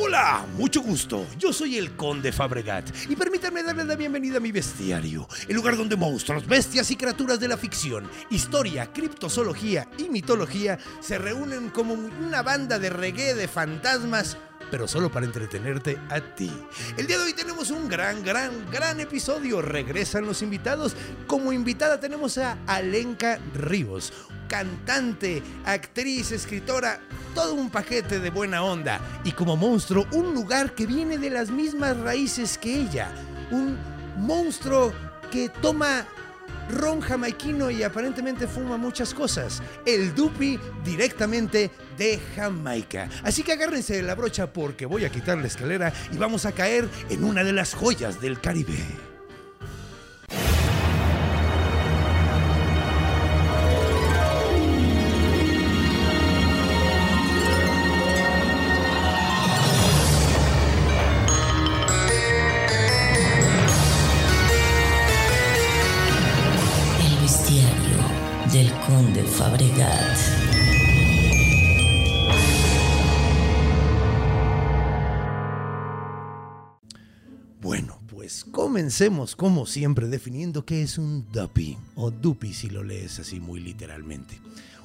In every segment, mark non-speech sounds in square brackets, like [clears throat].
Hola, mucho gusto. Yo soy el Conde Fabregat y permítanme darles la bienvenida a mi bestiario, el lugar donde monstruos, bestias y criaturas de la ficción, historia, criptozoología y mitología se reúnen como una banda de reggae de fantasmas pero solo para entretenerte a ti. El día de hoy tenemos un gran, gran, gran episodio. Regresan los invitados. Como invitada tenemos a Alenka Ríos, cantante, actriz, escritora, todo un paquete de buena onda. Y como monstruo, un lugar que viene de las mismas raíces que ella. Un monstruo que toma ron jamaiquino y aparentemente fuma muchas cosas. El Dupi directamente de Jamaica. Así que agárrense de la brocha porque voy a quitar la escalera y vamos a caer en una de las joyas del Caribe. Del conde Fabregat. Comencemos como siempre definiendo qué es un duppy o duppy si lo lees así muy literalmente.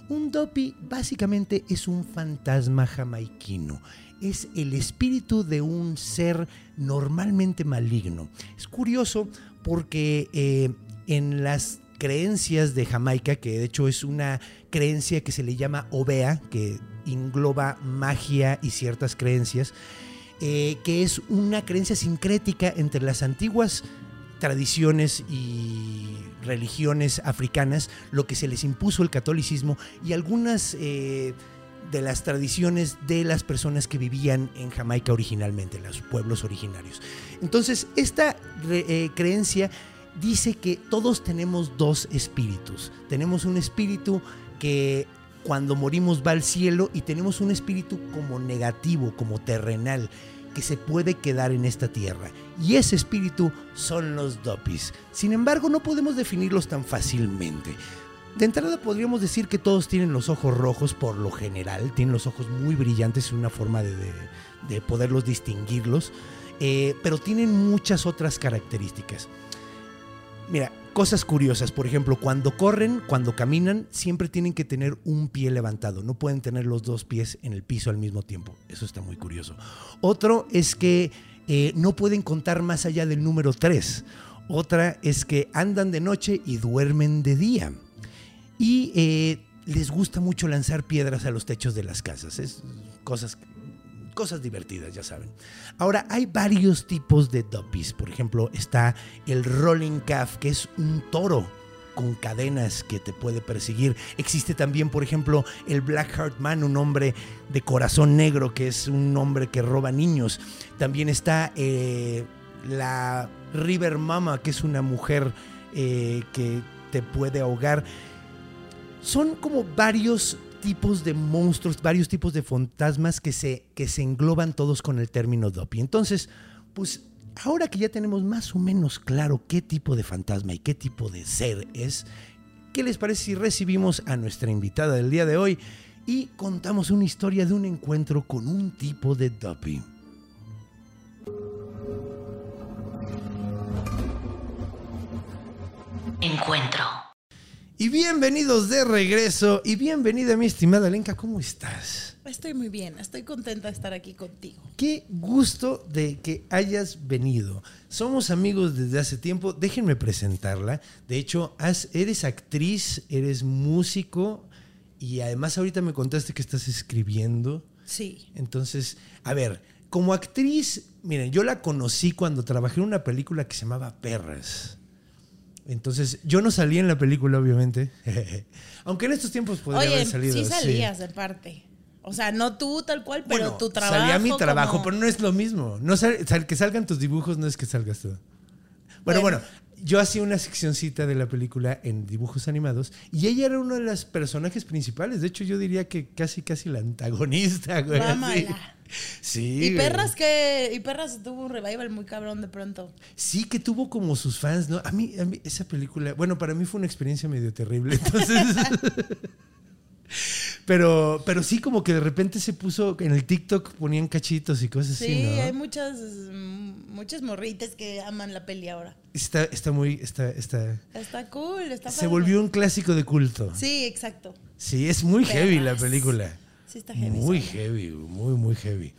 Un duppy básicamente es un fantasma jamaiquino. Es el espíritu de un ser normalmente maligno. Es curioso porque eh, en las creencias de Jamaica, que de hecho es una creencia que se le llama Obea, que engloba magia y ciertas creencias, eh, que es una creencia sincrética entre las antiguas tradiciones y religiones africanas, lo que se les impuso el catolicismo y algunas eh, de las tradiciones de las personas que vivían en Jamaica originalmente, los pueblos originarios. Entonces, esta eh, creencia dice que todos tenemos dos espíritus. Tenemos un espíritu que cuando morimos va al cielo y tenemos un espíritu como negativo, como terrenal, que se puede quedar en esta tierra. Y ese espíritu son los dopis. Sin embargo, no podemos definirlos tan fácilmente. De entrada podríamos decir que todos tienen los ojos rojos por lo general, tienen los ojos muy brillantes, es una forma de, de- de poderlos distinguirlos, eh, pero tienen muchas otras características. Mira, cosas curiosas, por ejemplo, cuando corren, cuando caminan, siempre tienen que tener un pie levantado, no pueden tener los dos pies en el piso al mismo tiempo, eso está muy curioso. Otro es que eh, no pueden contar más allá del número 3. Otra es que andan de noche y duermen de día. Y eh, les gusta mucho lanzar piedras a los techos de las casas. Es cosas, cosas divertidas, ya saben. Ahora, hay varios tipos de doppies. Por ejemplo, está el rolling calf, que es un toro con cadenas que te puede perseguir. Existe también, por ejemplo, el Black Heart Man, un hombre de corazón negro, que es un hombre que roba niños. También está eh, la River Mama, que es una mujer eh, que te puede ahogar. Son como varios tipos de monstruos, varios tipos de fantasmas que se, que se engloban todos con el término Doppy. Entonces, pues ahora que ya tenemos más o menos claro qué tipo de fantasma y qué tipo de ser es, ¿qué les parece si recibimos a nuestra invitada del día de hoy y contamos una historia de un encuentro con un tipo de Doppy? Encuentro. Y bienvenidos de regreso y bienvenida mi estimada Lenka, ¿cómo estás? Estoy muy bien, estoy contenta de estar aquí contigo. Qué gusto de que hayas venido. Somos amigos desde hace tiempo. Déjenme presentarla. De hecho, has- eres actriz, eres músico y además ahorita me contaste que estás escribiendo. Sí, Entonces, a ver, como actriz, miren, yo la conocí cuando trabajé en una película que se llamaba Perras. Entonces, yo no salí en la película, obviamente. [laughs] Aunque en estos tiempos podría Oye, haber salido. sí salías de parte. O sea, no tú tal cual, pero Bueno, tu trabajo. Salía mi trabajo, como- pero no es lo mismo. No sal- sal- que salgan tus dibujos no es que salgas tú. Bueno, bueno, Bueno. Yo hacía una seccioncita de la película en dibujos animados y ella era uno de los personajes principales. De hecho, yo diría que casi, casi la antagonista, [laughs] güey. Sí. Y perras que. Y perras tuvo un revival muy cabrón de pronto. Sí, que tuvo como sus fans, ¿no? A mí, a mí esa película, bueno, para mí fue una experiencia medio terrible, entonces... [laughs] pero, pero sí, como que de repente se puso, en el TikTok ponían cachitos y cosas Sí, así, ¿no? hay muchas, mm, muchas morritas que aman la peli ahora. Está, está muy, está, está... Está cool, está Se padre. volvió un clásico de culto. Sí, exacto. Sí, es muy heavy la película. Sí, está heavy. Muy sí. heavy, muy, muy heavy.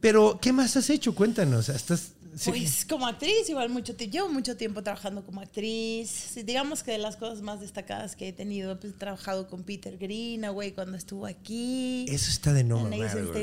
Pero, ¿qué más has hecho? Cuéntanos. Estás, sí. Pues como actriz, igual mucho tiempo. Llevo mucho tiempo trabajando como actriz. Sí, digamos que de las cosas más destacadas que he tenido, pues he trabajado con Peter Greenaway cuando estuvo aquí. Eso está de no en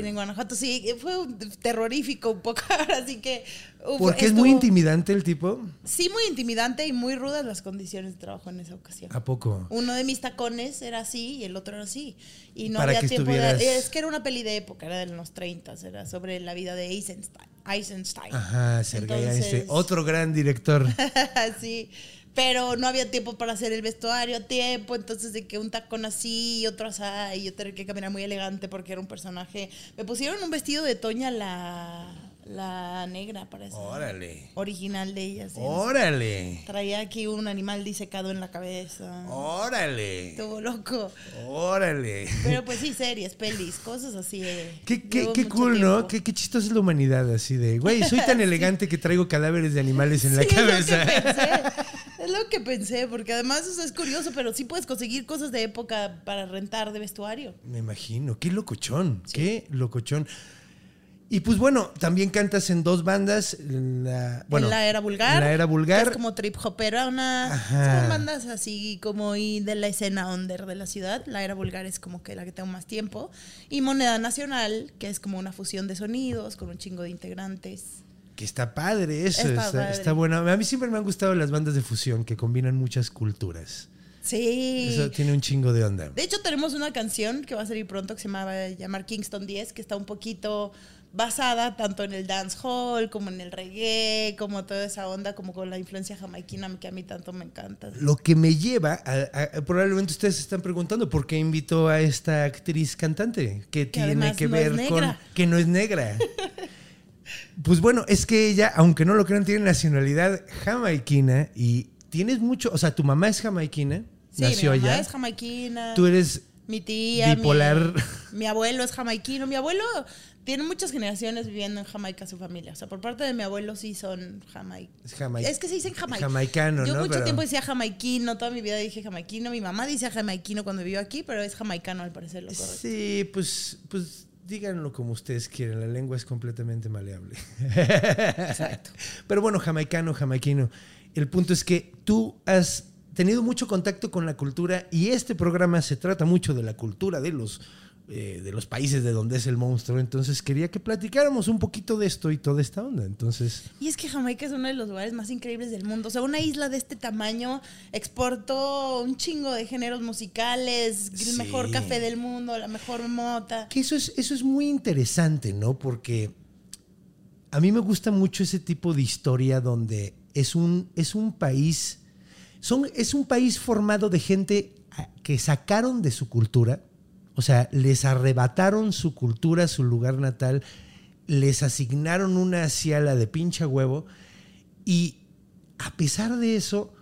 en Guanajuato. Sí, fue un- terrorífico un poco, [laughs] así que... uf, Porque es muy estuvo- intimidante el tipo. Sí, muy intimidante y muy rudas las condiciones de trabajo en esa ocasión. ¿A poco? Uno de mis tacones era así y el otro era así. Y no Para había tiempo estuvieras- de... Es que era una peli de época, era de los 30, era sobre la vida de Eisenstein. Eisenstein. Ajá, Sergei Einstein, otro gran director. [laughs] sí, pero no había tiempo para hacer el vestuario a tiempo, entonces de que un tacón así y otro así, y yo tenía que caminar muy elegante porque era un personaje. Me pusieron un vestido de Toña la, la negra, parece. Órale. Original de ella. sí. Órale. Traía aquí un animal disecado en la cabeza. Órale. Estuvo loco. Órale. Pero pues sí, series, pelis, cosas así. eh. Qué, qué, qué cool, ¿no? Qué, qué chistosa es la humanidad, así de, güey, soy tan [laughs] elegante que traigo cadáveres de animales en la Sí, Es lo cabeza. que pensé. [laughs] Es lo que pensé, porque además eso es curioso, pero sí puedes conseguir cosas de época para rentar de vestuario. Me imagino, qué locochón, qué locochón. Y pues bueno, también cantas en dos bandas. La, bueno, en la era vulgar. en la era vulgar. Es como trip hopperona. Ajá. Son bandas así como y de la escena under de la ciudad. La era vulgar es como que la que tengo más tiempo. Y Moneda Nacional, que es como una fusión de sonidos con un chingo de integrantes. Que está padre eso, Está está, padre. está bueno. A mí siempre me han gustado las bandas de fusión que combinan muchas culturas. Sí. Eso tiene un chingo de onda. De hecho, tenemos una canción que va a salir pronto que se llama, va a llamar Kingston 10, que está un poquito basada tanto en el dancehall como en el reggae, como toda esa onda, como con la influencia jamaiquina que a mí tanto me encanta. Lo que me lleva a, a- probablemente ustedes se están preguntando por qué invitó a esta actriz cantante que, tiene que no ver con que no es negra. pues bueno, es que ella, aunque no lo crean, tiene nacionalidad jamaiquina y tienes mucho, o sea, tu mamá es jamaiquina, Sí, nació mi mamá allá. es jamaiquina. Tú eres mi tía, mi- bipolar. Mi, abuelo es jamaiquino. Mi abuelo tiene muchas generaciones viviendo en Jamaica su familia. O sea, por parte de mi abuelo sí son jamai- Es Es que se dicen jamaica. jamaicano, Yo ¿no? mucho Pero- tiempo decía jamaiquino, toda mi vida dije jamaiquino. Mi mamá dice jamaiquino cuando vivió aquí, pero es jamaicano al parecer lo correcto. Sí, pues, pues díganlo como ustedes quieran, la lengua es completamente maleable. Exacto. [laughs] Pero bueno, jamaicano, jamaiquino. El punto es que tú has tenido mucho contacto con la cultura y este programa se trata mucho de la cultura de los, eh, de los países de donde es el monstruo. Entonces quería que platicáramos un poquito de esto y toda esta onda. Entonces, Y es que Jamaica es uno de los lugares más increíbles del mundo. O sea, una isla de este tamaño exportó un chingo de géneros musicales, Sí. el mejor café del mundo, la mejor mota. que eso es, eso es muy interesante, ¿no? Porque a mí me gusta mucho ese tipo de historia donde es un, es un país, son, es un país formado de gente que sacaron de su cultura, o sea, les arrebataron su cultura, su lugar natal, les asignaron una ciala de pincha huevo y a pesar de eso,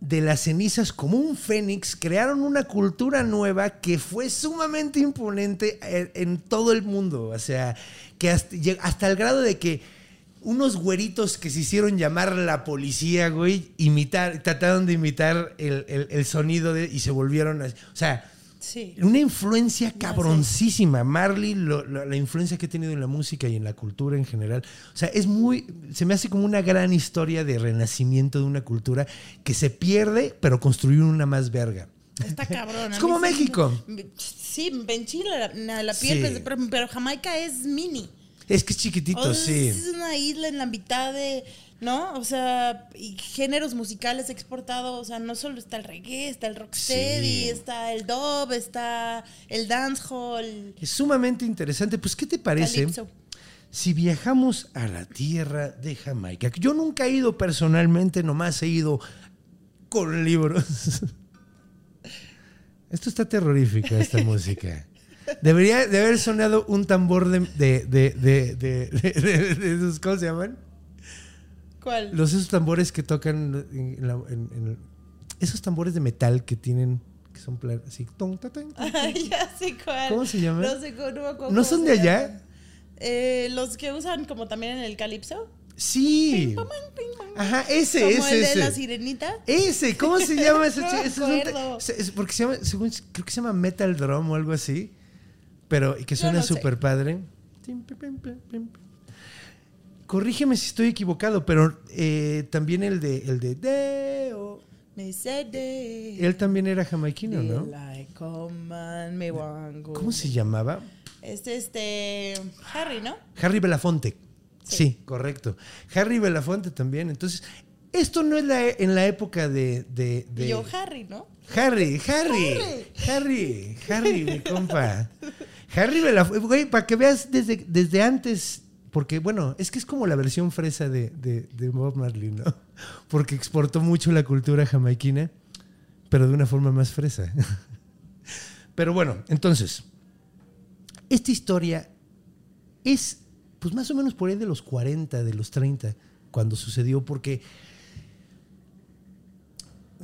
de las cenizas como un fénix, crearon una cultura nueva que fue sumamente imponente en, todo el mundo. O sea, que hasta, el grado de que unos güeritos que se hicieron llamar la policía, güey, imitar, trataron de imitar el, el- sonido y se volvieron... a- o sea, Sí. una influencia cabroncísima. Marley, lo- lo- la influencia que ha tenido en la música y en la cultura en general. O sea, es muy. Se me hace como una gran historia de renacimiento de una cultura que se pierde, pero construyó una más verga. Está [laughs] cabrón. Es como México. Sí, me enchila la, la piel, Sí. pero, pero Jamaica es mini. Es que es chiquitito, O sí. Es una isla en la mitad de, ¿no? O sea, y géneros musicales exportados, o sea, no solo está el reggae, está el rocksteady, Sí. está el dub, está el dancehall, Es sumamente interesante. Pues, ¿qué te parece calypso. si viajamos a la tierra de Jamaica? Yo nunca he ido personalmente, nomás he ido con libros. Esto está terrorífica, esta música. Debería de haber sonado un tambor de, de, de, de, de- de- de- de esos, ¿cómo se llaman? ¿Cuál? Los esos tambores que tocan en, la- en- en- esos tambores de metal que tienen que son pla- así ton, ta, tan, [laughs] tan. Ay, ya sé cuál. ¿Cómo se llama? No sé no me acuerdo ¿No cómo son de allá? Eh, los que usan como también en el calipso. Sí. Ajá, ese, como ese, el de la sirenita. Ese, ¿cómo se llama ese? [laughs] No es un- es porque se llama, según, creo que se llama Metal Drum o algo así. Pero y que suena no sé. súper padre. Corrígeme si estoy equivocado, pero eh, también el de el de Deo. Me they- Él también era jamaiquino, ¿no? like me wango. ¿Cómo se llamaba? Es este Harry, ¿no? Harry Belafonte. Sí, Sí. correcto. Harry Belafonte también. Entonces, esto no es la, en la época de, de- de- yo Harry, ¿no? Harry, Harry, Harry, Harry, mi compa. [laughs] Harry Belafonte, güey, para que veas desde, desde antes, porque bueno, es que es como la versión fresa de, Bob Marley, ¿no? [laughs] Porque exportó mucho la cultura jamaiquina, pero de una forma más fresa. [laughs] Pero bueno, entonces, esta historia es, pues más o menos por ahí de los 40, de los 30, cuando sucedió, porque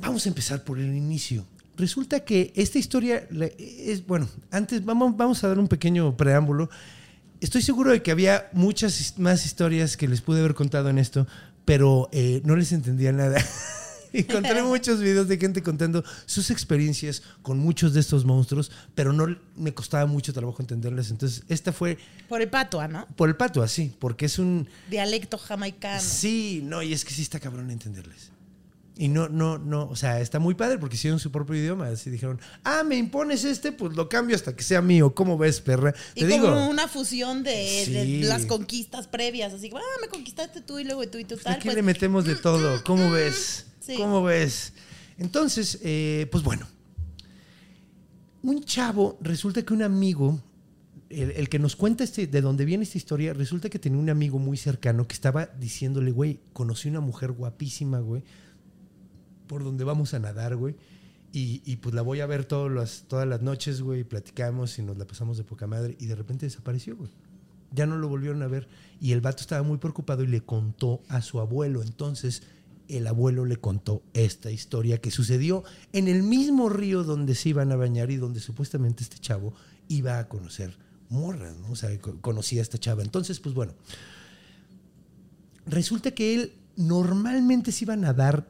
Vamos a empezar por el inicio. Resulta que esta historia es, bueno, antes vamos, vamos a dar un pequeño preámbulo. Estoy seguro de que había muchas más historias que les pude haber contado en esto, pero eh, no les entendía nada. [laughs] Encontré [laughs] muchos videos de gente contando sus experiencias con muchos de estos monstruos, pero no me costaba mucho trabajo entenderles. Entonces, esta fue Por el patua, ¿no? por el pato, así, porque es un, Dialecto jamaicano. Sí, no, y es que sí está cabrón entenderles. Y no, no, no, o sea, está muy padre porque hicieron su propio idioma. Así dijeron, ah, me impones este, pues lo cambio hasta que sea mío. ¿Cómo ves, perra? Y Te como digo, una fusión de, Sí. de las conquistas previas. Así, ah, me conquistaste tú y luego tú y tú tal. aquí pues, le metemos de todo. ¿Cómo ves? Sí. ¿Cómo ves? Entonces, eh, pues bueno, un chavo, resulta que un amigo, el, el que nos cuenta este, de dónde viene esta historia, resulta que tenía un amigo muy cercano que estaba diciéndole, güey, conocí una mujer guapísima, güey, por donde vamos a nadar, güey. Y, pues la voy a ver todas las, todas las noches, güey, y platicamos y nos la pasamos de poca madre. Y de repente desapareció, güey. Ya no lo volvieron a ver. Y el vato estaba muy preocupado y le contó a su abuelo. Entonces, el abuelo le contó esta historia que sucedió en el mismo río donde se iban a bañar y donde supuestamente este chavo iba a conocer morras, ¿no? O sea, co- conocía a esta chava. Entonces, pues bueno, resulta que él normalmente se iba a nadar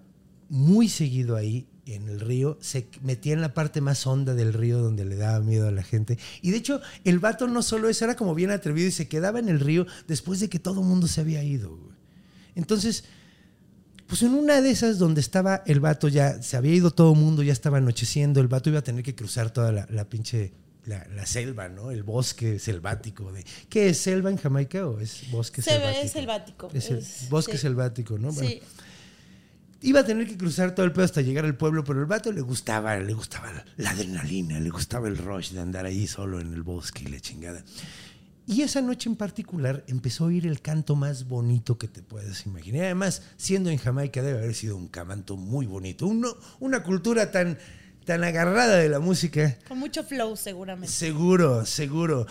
muy seguido ahí en el río, se metía en la parte más honda del río donde le daba miedo a la gente. Y de hecho, el vato no solo eso, era como bien atrevido y se quedaba en el río después de que todo el mundo se había ido. güey. Entonces, pues en una de esas donde estaba el vato ya, se había ido todo el mundo, ya estaba anocheciendo, el vato iba a tener que cruzar toda la, la pinche, la, la selva, ¿no? El bosque selvático. De, ¿Qué es selva en Jamaica o es bosque Se selvático? ve selvático. Es el es- bosque sí. selvático, ¿no? Bueno, Sí. Iba a tener que cruzar todo el pedo hasta llegar al pueblo, pero el vato le gustaba, le gustaba la, adrenalina, le gustaba el rush de andar ahí solo en el bosque y la chingada. Y esa noche en particular empezó a oír el canto más bonito que te puedas imaginar. Además, siendo en Jamaica debe haber sido un canto muy bonito. Uno, una cultura tan, tan agarrada de la música. Con mucho flow, seguramente. Seguro, seguro.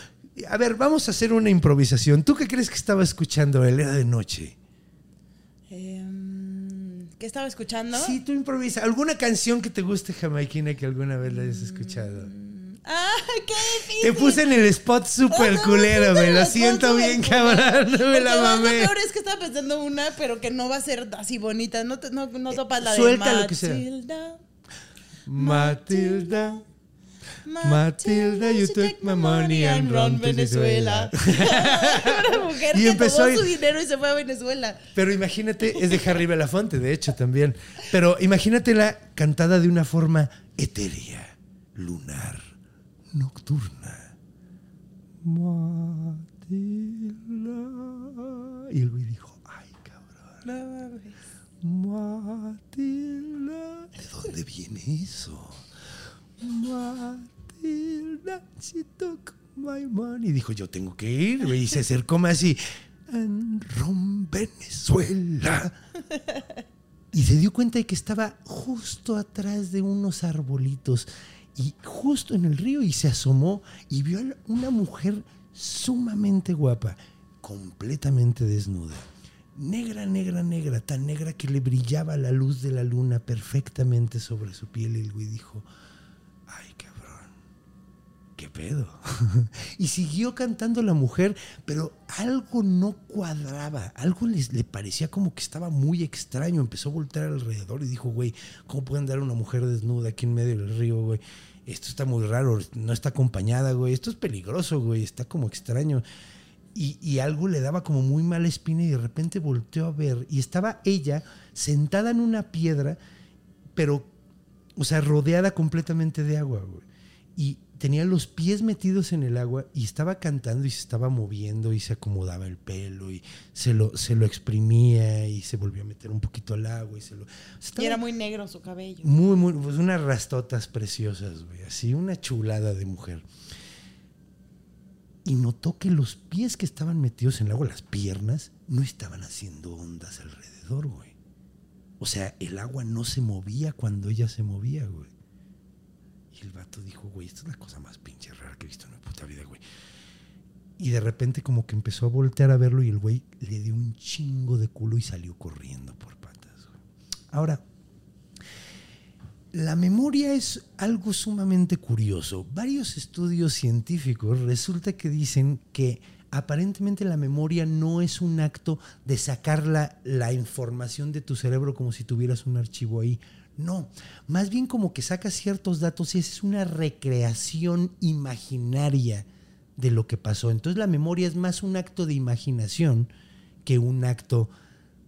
A ver, vamos a hacer una improvisación. ¿Tú qué crees que estaba escuchando él? Era de noche. ¿Qué estaba escuchando? Sí, tú improvisa. ¿Alguna canción que te guste jamaiquina que alguna vez la hayas escuchado? ¡Ah, qué difícil! Te puse en el spot súper Otra culero, me lo siento bien cabrón, no me la mamé. Lo peor es que estaba pensando una, pero que no va a ser así bonita. No, no, no topas la suelta de lo que sea. Matilda. Matilda, Matilda, you took my money and run Venezuela. [laughs] Una mujer Y que empezó tomó su dinero y se fue a Venezuela. Pero imagínate, es de Harry Belafonte, de hecho, también. Pero imagínatela cantada de una forma etérea, lunar, nocturna. Matilda. Y el güey dijo, ay, cabrón. Matilda. ¿De dónde viene eso? Matilda, she. Dijo, yo tengo que ir. Y se acercó más. En Rom, Venezuela. Y se dio cuenta de que estaba justo atrás de unos arbolitos y justo en el río y se asomó y vio a una mujer sumamente guapa, completamente desnuda. Negra, negra, negra, tan negra que le brillaba la luz de la luna perfectamente sobre su piel y el dijo, ¿qué pedo? [laughs] y siguió cantando la mujer, pero algo no cuadraba, algo les, le parecía como que estaba muy extraño. Empezó a voltear alrededor y dijo, güey, ¿cómo puede andar una mujer desnuda aquí en medio del río, güey? Esto está muy raro, no está acompañada, güey. Esto es peligroso, güey, está como extraño. Y, y algo le daba como muy mala espina y de repente volteó a ver y estaba ella sentada en una piedra, pero, o sea, rodeada completamente de agua, güey. Y tenía los pies metidos en el agua y estaba cantando y se estaba moviendo y se acomodaba el pelo y se lo, se lo exprimía y se volvió a meter un poquito al agua y se lo... Y era muy negro su cabello. muy, muy, pues unas rastotas preciosas, güey, así una chulada de mujer. Y notó que los pies que estaban metidos en el agua, las piernas, no estaban haciendo ondas alrededor, güey. O sea, el agua no se movía cuando ella se movía, güey. El vato dijo, güey, esto es la cosa más pinche rara que he visto en mi puta vida, güey. Y de repente como que empezó a voltear a verlo y el güey le dio un chingo de culo y salió corriendo por patas, güey. Ahora, la memoria es algo sumamente curioso. Varios estudios científicos resulta que dicen que aparentemente la memoria no es un acto de sacar la, la información de tu cerebro como si tuvieras un archivo ahí. No, más bien como que sacas ciertos datos y esa es una recreación imaginaria de lo que pasó. Entonces la memoria es más un acto de imaginación que un acto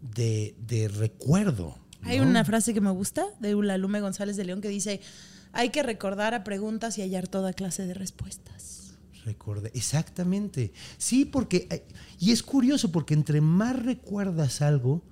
de, de recuerdo. Hay una frase que me gusta de Eulalume González de León que dice, hay que recordar a preguntas y hallar toda clase de respuestas. Exactamente. Sí, porque, eh, y es curioso porque entre más recuerdas algo,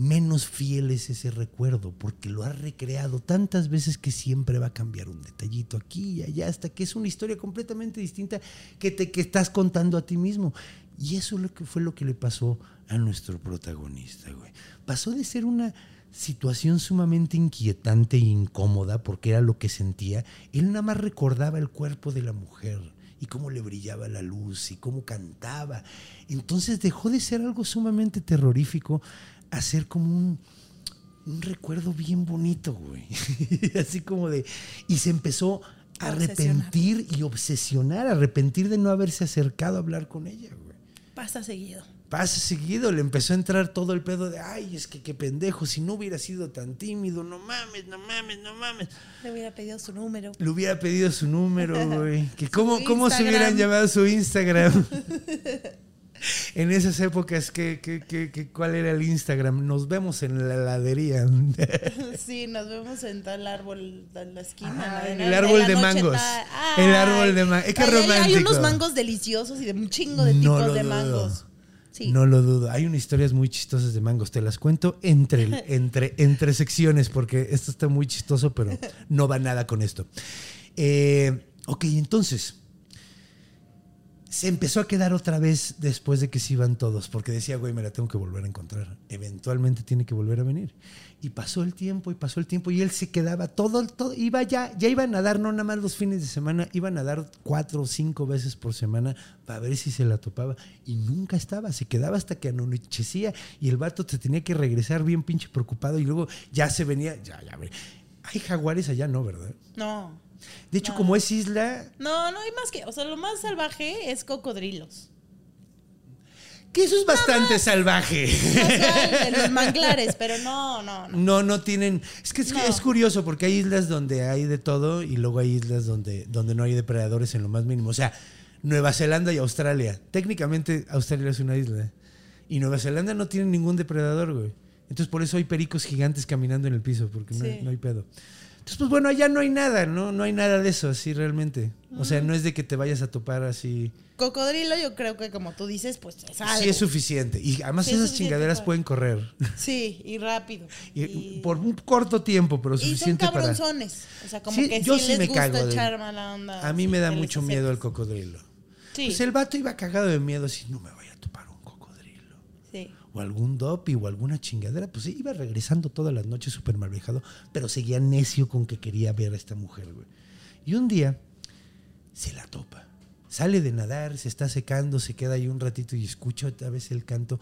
menos fiel es ese recuerdo, porque lo has recreado tantas veces que siempre va a cambiar un detallito aquí y allá, hasta que es una historia completamente distinta que te que estás contando a ti mismo. Y eso es lo que fue lo que le pasó a nuestro protagonista, güey. Pasó de ser una situación sumamente inquietante e incómoda porque era lo que sentía, él nada más recordaba el cuerpo de la mujer y cómo le brillaba la luz y cómo cantaba. Entonces dejó de ser algo sumamente terrorífico a ser como un, un recuerdo bien bonito, güey. [laughs] Así como de... Y se empezó a Obsesionar. arrepentir y obsesionar, arrepentir de no haberse acercado a hablar con ella, güey. Pasa seguido. Pasa seguido, le empezó a entrar todo el pedo de, ay, es que qué pendejo, si no hubiera sido tan tímido, no mames, no mames, no mames. Le hubiera pedido su número. Le hubiera pedido su número, güey. [laughs] Que cómo, cómo se hubieran llamado su Instagram. [laughs] en esas épocas, ¿qué, qué, qué, qué- cuál era el Instagram? Nos vemos en la heladería. [laughs] Sí, nos vemos en tal árbol de la esquina. La- el árbol de mangos. tal. El árbol de ma- Ay, qué ay, ay, Hay romántico. unos mangos deliciosos y de un chingo de No tipos de mangos. Sí. No lo dudo. Hay unas historias muy chistosas de mangos. Te las cuento entre, [laughs] entre, entre secciones porque esto está muy chistoso, pero no va nada con esto. Eh, ok, entonces. Se empezó a quedar otra vez después de que se iban todos, porque decía, güey, me la tengo que volver a encontrar. Eventualmente tiene que volver a venir. Y pasó el tiempo y pasó el tiempo y él se quedaba todo, todo, iba ya, ya iba a nadar, no nada más los fines de semana, iba a nadar cuatro o cinco veces por semana para ver si se la topaba y nunca estaba, se quedaba hasta que anochecía y el vato te tenía que regresar bien pinche preocupado y luego ya se venía, ya, ya, ve. Hay jaguares allá, no, ¿verdad? No. De hecho, como es isla, No, no hay más que. O sea, lo más salvaje es cocodrilos. que eso es bastante salvaje. En los [laughs] manglares, pero no, no, no. No, no tienen. Es que es, No. es curioso porque hay islas donde hay de todo y luego hay islas donde, donde no hay depredadores en lo más mínimo. O sea, Nueva Zelanda y Australia. Técnicamente Australia es una isla. Y Nueva Zelanda no tiene ningún depredador, güey. Entonces por eso hay pericos gigantes caminando en el piso, porque no, no hay pedo. Entonces, pues bueno, allá no hay nada, ¿no? No hay nada de eso, así realmente. O sea, no es de que te vayas a topar así. Cocodrilo, yo creo que como tú dices, pues es algo. Sí, es suficiente. Y además Sí, esas chingaderas para- pueden correr. Sí, y rápido. [laughs] Y- Y, por un corto tiempo, pero y son suficiente para. cabronzones. O sea, como Sí, que yo sí, les me gusta cago de- mala onda. A mí me da mucho miedo el cocodrilo. Sí, Pues el vato iba cagado de miedo, así no me vaya a topar un cocodrilo. sí. O algún dopi o alguna chingadera. Pues iba regresando todas las noches súper mal viajado, pero seguía necio con que quería ver a esta mujer, güey. Y un día se la topa. Sale de nadar, se está secando, se queda ahí un ratito y escucha otra vez el canto.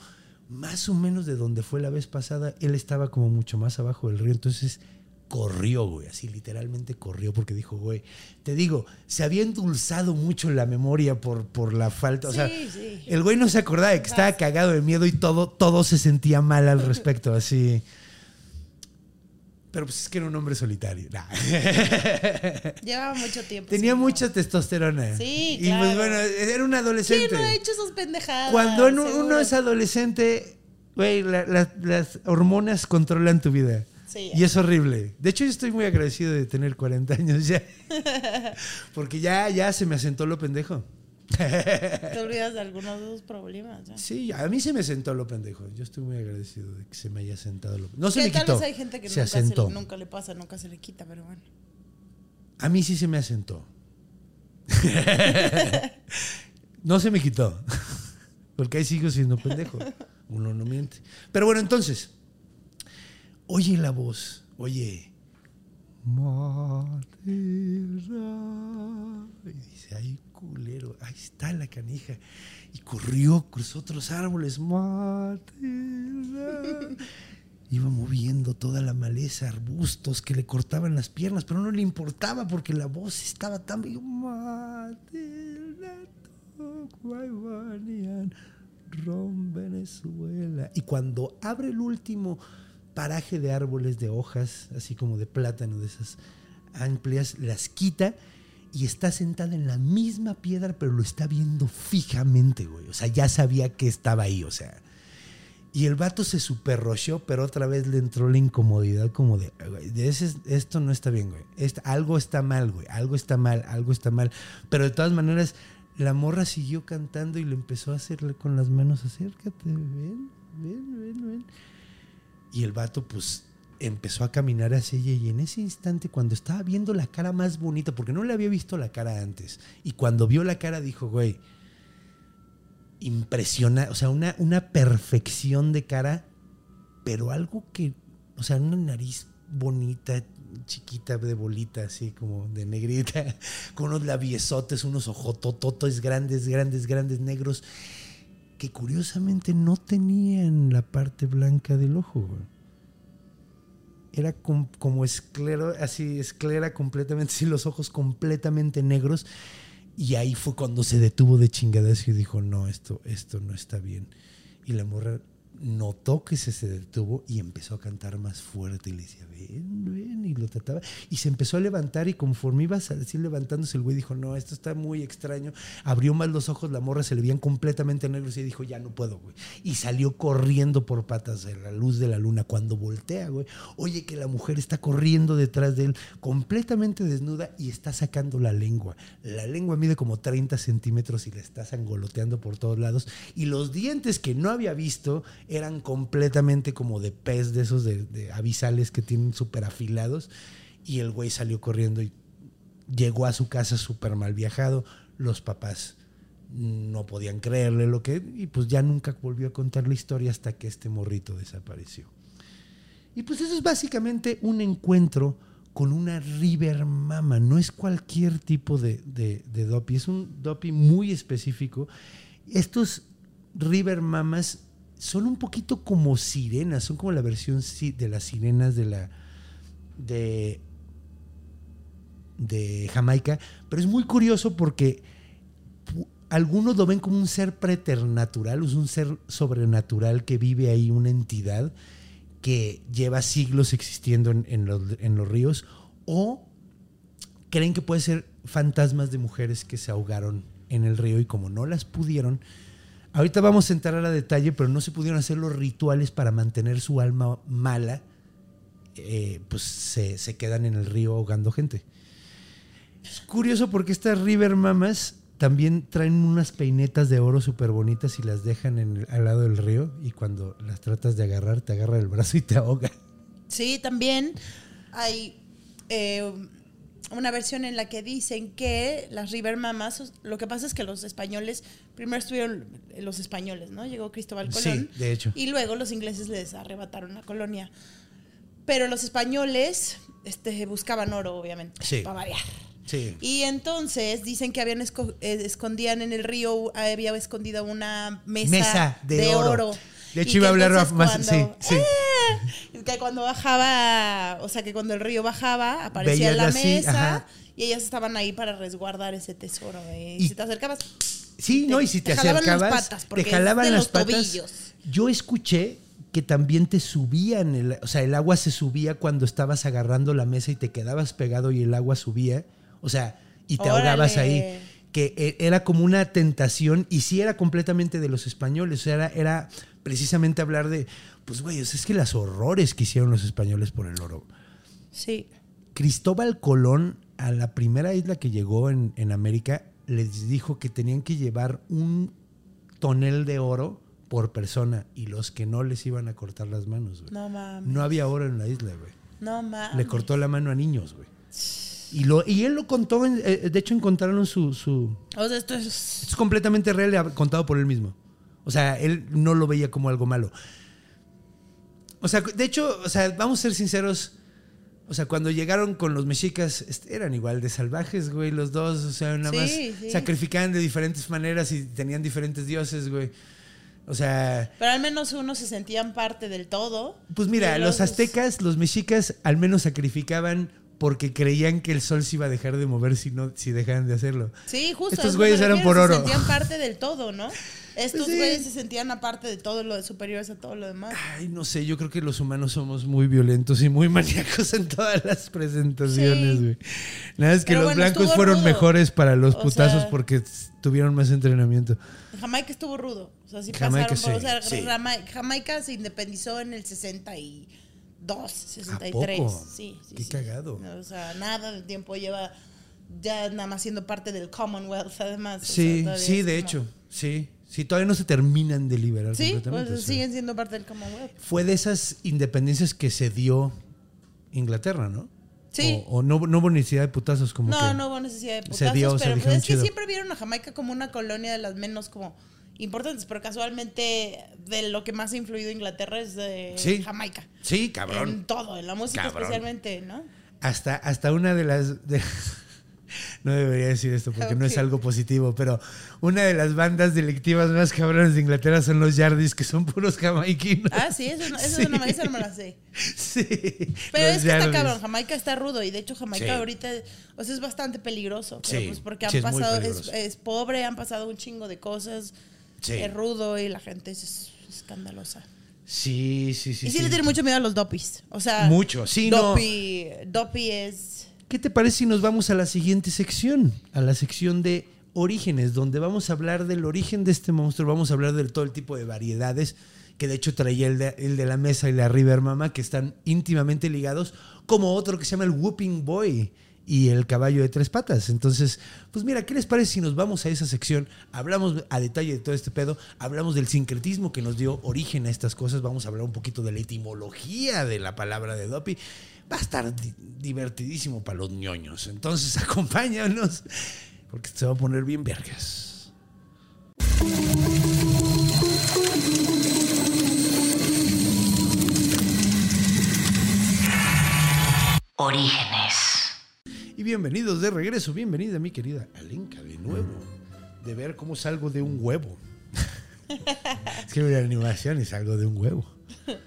Más o menos de donde fue la vez pasada, él estaba como mucho más abajo del río. Entonces corrió, güey, así literalmente corrió porque dijo, güey, te digo, se había endulzado mucho la memoria por, por la falta. O sea, Sí, sí. el güey no se acordaba de que estaba cagado de miedo y todo, todo se sentía mal al respecto, así. Pero pues es que era un hombre solitario. Nah. [laughs] Llevaba mucho tiempo. Tenía sí, no. mucha testosterona. Sí, Y pues claro. bueno, era un ¿Quién adolescente. no ha hecho esas pendejadas? Cuando uno, Seguro. es adolescente, güey, la- la- las hormonas controlan tu vida. Sí. Y es horrible. De hecho, yo estoy muy agradecido de tener 40 años ya. [laughs] Porque ya, ya se me asentó lo pendejo. Te olvidas de algunos de esos problemas. ¿ya? Sí, a mí se me sentó lo pendejo. Yo estoy muy agradecido de que se me haya sentado lo No se me tal quitó. vez hay gente que se nunca, se asentó. le, nunca le pasa, nunca se le quita, pero bueno. A mí sí se me asentó. no se me quitó. Porque ahí sigo siendo pendejo. Uno no miente. Pero bueno, entonces. Oye la voz. Oye. Y dice, ay, culero. Ahí está la canija. Y corrió, cruzó otros árboles. Iba moviendo toda la maleza, arbustos que le cortaban las piernas, pero no le importaba porque la voz estaba tan... Venezuela. Y cuando abre el último paraje de árboles de hojas, así como de plátano, de esas amplias, las quita y está sentada en la misma piedra, pero lo está viendo fijamente, güey. O sea, ya sabía que estaba ahí, o sea... Y el vato se superrocheó, pero otra vez le entró la incomodidad como de, güey, esto no está bien, güey. Est- algo está mal, güey. Algo está mal, algo está mal. Pero de todas maneras, la morra siguió cantando y le empezó a hacerle con las manos, acércate, ven, ven, ven, ven. Y el vato, pues, empezó a caminar hacia ella y en ese instante, cuando estaba viendo la cara más bonita, porque no le había visto la cara antes, y cuando vio la cara dijo, güey, impresiona, o sea, una, una perfección de cara, pero algo que, o sea, una nariz bonita, chiquita de bolita, así como de negrita, [laughs] con unos labiesotes, unos ojotototes grandes, grandes, grandes, negros, que curiosamente no tenían la parte blanca del ojo. Era com- como esclero, así, esclera completamente, [laughs] así los ojos completamente negros. Y ahí fue cuando se detuvo de chingadas y dijo, no, esto, esto no está bien. Y la morra notó que se, detuvo y empezó a cantar más fuerte y le decía, ven, ven, y lo trataba. Y se empezó a levantar y conforme iba así levantándose, el güey dijo, no, esto está muy extraño. Abrió más los ojos, la morra se le veían completamente negros y dijo, ya no puedo, güey. Y salió corriendo por patas a la luz de la luna. Cuando voltea, güey, oye que la mujer está corriendo detrás de él, completamente desnuda y está sacando la lengua. La lengua mide como 30 centímetros y la está sangoloteando por todos lados. Y los dientes que no había visto eran completamente como de pez, de esos de, de avisales que tienen súper afilados. Y el güey salió corriendo y llegó a su casa súper mal viajado. Los papás no podían creerle lo que... Y pues ya nunca volvió a contar la historia hasta que este morrito desapareció. Y pues eso es básicamente un encuentro con una River Mama. No es cualquier tipo de, de, de dopi, es un dopi muy específico. Estos River Mamas son un poquito como sirenas, son como la versión si- de las sirenas de la de de Jamaica, pero es muy curioso porque algunos lo ven como un ser preternatural, es un ser sobrenatural que vive ahí, una entidad que lleva siglos existiendo en, en los, en los ríos, o creen que puede ser fantasmas de mujeres que se ahogaron en el río y como no las pudieron, ahorita vamos a entrar a detalle, pero no se pudieron hacer los rituales para mantener su alma mala eh, pues se, se quedan en el río ahogando gente. Es curioso porque estas River Mamas también traen unas peinetas de oro súper bonitas y las dejan en el- al lado del río y cuando las tratas de agarrar te agarra el brazo y te ahoga. Sí, también hay eh, una versión en la que dicen que las River Mamas, lo que pasa es que los españoles, primero estuvieron los españoles, ¿no? Llegó Cristóbal Sí, Colón. de hecho. Y luego los ingleses les arrebataron la colonia. Pero los españoles este, buscaban oro, obviamente, Sí. para variar. Sí. Y entonces dicen que habían eh, escondían en el río, había escondido una mesa, Mesa de oro. De hecho, iba a hablar más- cuando- sí, sí. ¡Eh! Que cuando bajaba, o sea, que cuando el río bajaba, aparecía la así, mesa ajá. y ellas estaban ahí para resguardar ese tesoro. ¿eh? Y, Y- si te acercabas, Sí, te- no, y si te, te jalaban las acercabas, patas, te jalaban las patas. tobillos. Yo escuché que también te subían, el, o sea, el agua se subía cuando estabas agarrando la mesa y te quedabas pegado y el agua subía, o sea, y te ahogabas ahí. Que eh, era como una tentación y sí era completamente de los españoles, o sea, era, era precisamente hablar de, pues güey, es que las horrores que hicieron los españoles por el oro. sí. Cristóbal Colón, a la primera isla que llegó en, en América, les dijo que tenían que llevar un tonel de oro por persona y los que no les iban a cortar las manos, güey. No mames. No había oro en la isla, güey. No mames. Le cortó la mano a niños, güey. Y, lo, y él lo contó, en- eh, de hecho encontraron su, su... O sea, esto es. Es completamente real, y contado por él mismo. O sea, él no lo veía como algo malo. O sea, de hecho, o sea, vamos a ser sinceros. O sea, cuando llegaron con los mexicas, eran igual de salvajes, güey, los dos. O sea, nada Sí, más sí. sacrificaban de diferentes maneras y tenían diferentes dioses, güey. O sea, Pero al menos unos se sentían parte del todo. pues mira, los otros- aztecas, los mexicas, al menos sacrificaban porque creían que el sol se iba a dejar de mover si no si dejaran de hacerlo. Sí, justo. Estos güeyes eran por oro. Se sentían parte del todo, ¿no? [laughs] Estos Sí. güeyes se sentían aparte de todo lo de superiores a todo lo demás. Ay, no sé, yo creo que los humanos somos muy violentos y muy [laughs] maníacos en todas las presentaciones, Sí. güey. Nada es que Pero los bueno, blancos fueron rudo. mejores para los O putazos sea- porque tuvieron más entrenamiento. Jamaica estuvo rudo. O sea, sí Jamaica pasaron por. sí, o sea, Jamaica se independizó en el 62, 63. poco? Sí, sí. Qué sí. cagado. O sea, nada de tiempo lleva ya nada más siendo parte del Commonwealth, además. o Sí, sea, sí, de como- hecho, sí. Sí, todavía no se terminan de liberar Sí, completamente. pues o sea. siguen siendo parte del Commonwealth. Fue de esas independencias que se dio Inglaterra, ¿no? Sí. O, o no, no hubo necesidad de putazos como No, que... no hubo necesidad de se putazos, dio, se pero dijeron es que siempre vieron a Jamaica como una colonia de las menos como importantes, pero casualmente de lo que más ha influido Inglaterra es de Sí. Jamaica. Sí, cabrón. En todo, en la música Cabrón. especialmente, ¿no? hasta, hasta una de las. de- [laughs] no debería decir esto porque no es algo positivo, pero una de las bandas delictivas más cabrones de Inglaterra son los Yardis, que son puros jamaiquinos. Ah, sí, eso, no- eso [laughs] Sí. es una esa no me la sé. Sí. Pero es que está cabrón, Jamaica está rudo y de hecho Jamaica Sí. ahorita, o sea, es bastante peligroso. Pero Sí, pues porque han sí, es muy pasado, es pobre, han pasado un chingo de cosas, Sí. es rudo y la gente es, es escandalosa. Sí, sí, sí. y sí, sí. le tiene mucho miedo a los dopis. O sea, Mucho, sí, no. dopi, dopi es. ¿Qué te parece si nos vamos a la siguiente sección? A la sección de orígenes, donde vamos a hablar del origen de este monstruo, vamos a hablar de todo el tipo de variedades que de hecho traía el de, el de la mesa y la River Mama, que están íntimamente ligados, como otro que se llama el Whooping Boy y el caballo de tres patas. Entonces, pues mira, ¿qué les parece si nos vamos a esa sección? Hablamos a detalle de todo este pedo, hablamos del sincretismo que nos dio origen a estas cosas, vamos a hablar un poquito de la etimología de la palabra de Dopi. Va a estar di- divertidísimo para los ñoños. Entonces, [laughs] acompáñanos, porque se va a poner bien vergas. Orígenes. Y bienvenidos de regreso, bienvenida mi querida Alenka de nuevo, de ver cómo salgo de un huevo. [laughs] es que la animación y salgo de un huevo.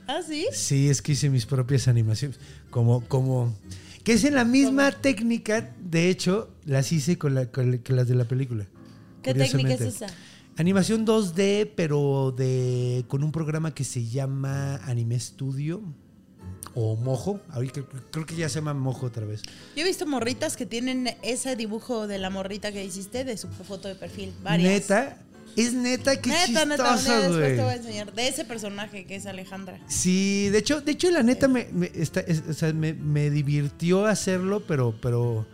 Ah, sí. Sí, es que hice mis propias animaciones. Como, como. Que es en la misma técnica, de hecho, las hice con, la, con la- las de la película. ¿Qué técnica es esa? Animación 2D, pero de con un programa que se llama Anime Studio o Mojo. Ahorita creo que ya se llama Mojo otra vez. Yo he visto morritas que tienen ese dibujo de la morrita que hiciste de su foto de perfil. Varias. Neta, Es neta, qué neta, neta, chistoso, día después te voy a enseñar de ese personaje que es Alejandra. Sí, de hecho, de hecho la neta me, me, está- es- o sea, me- me divirtió hacerlo, pero, pero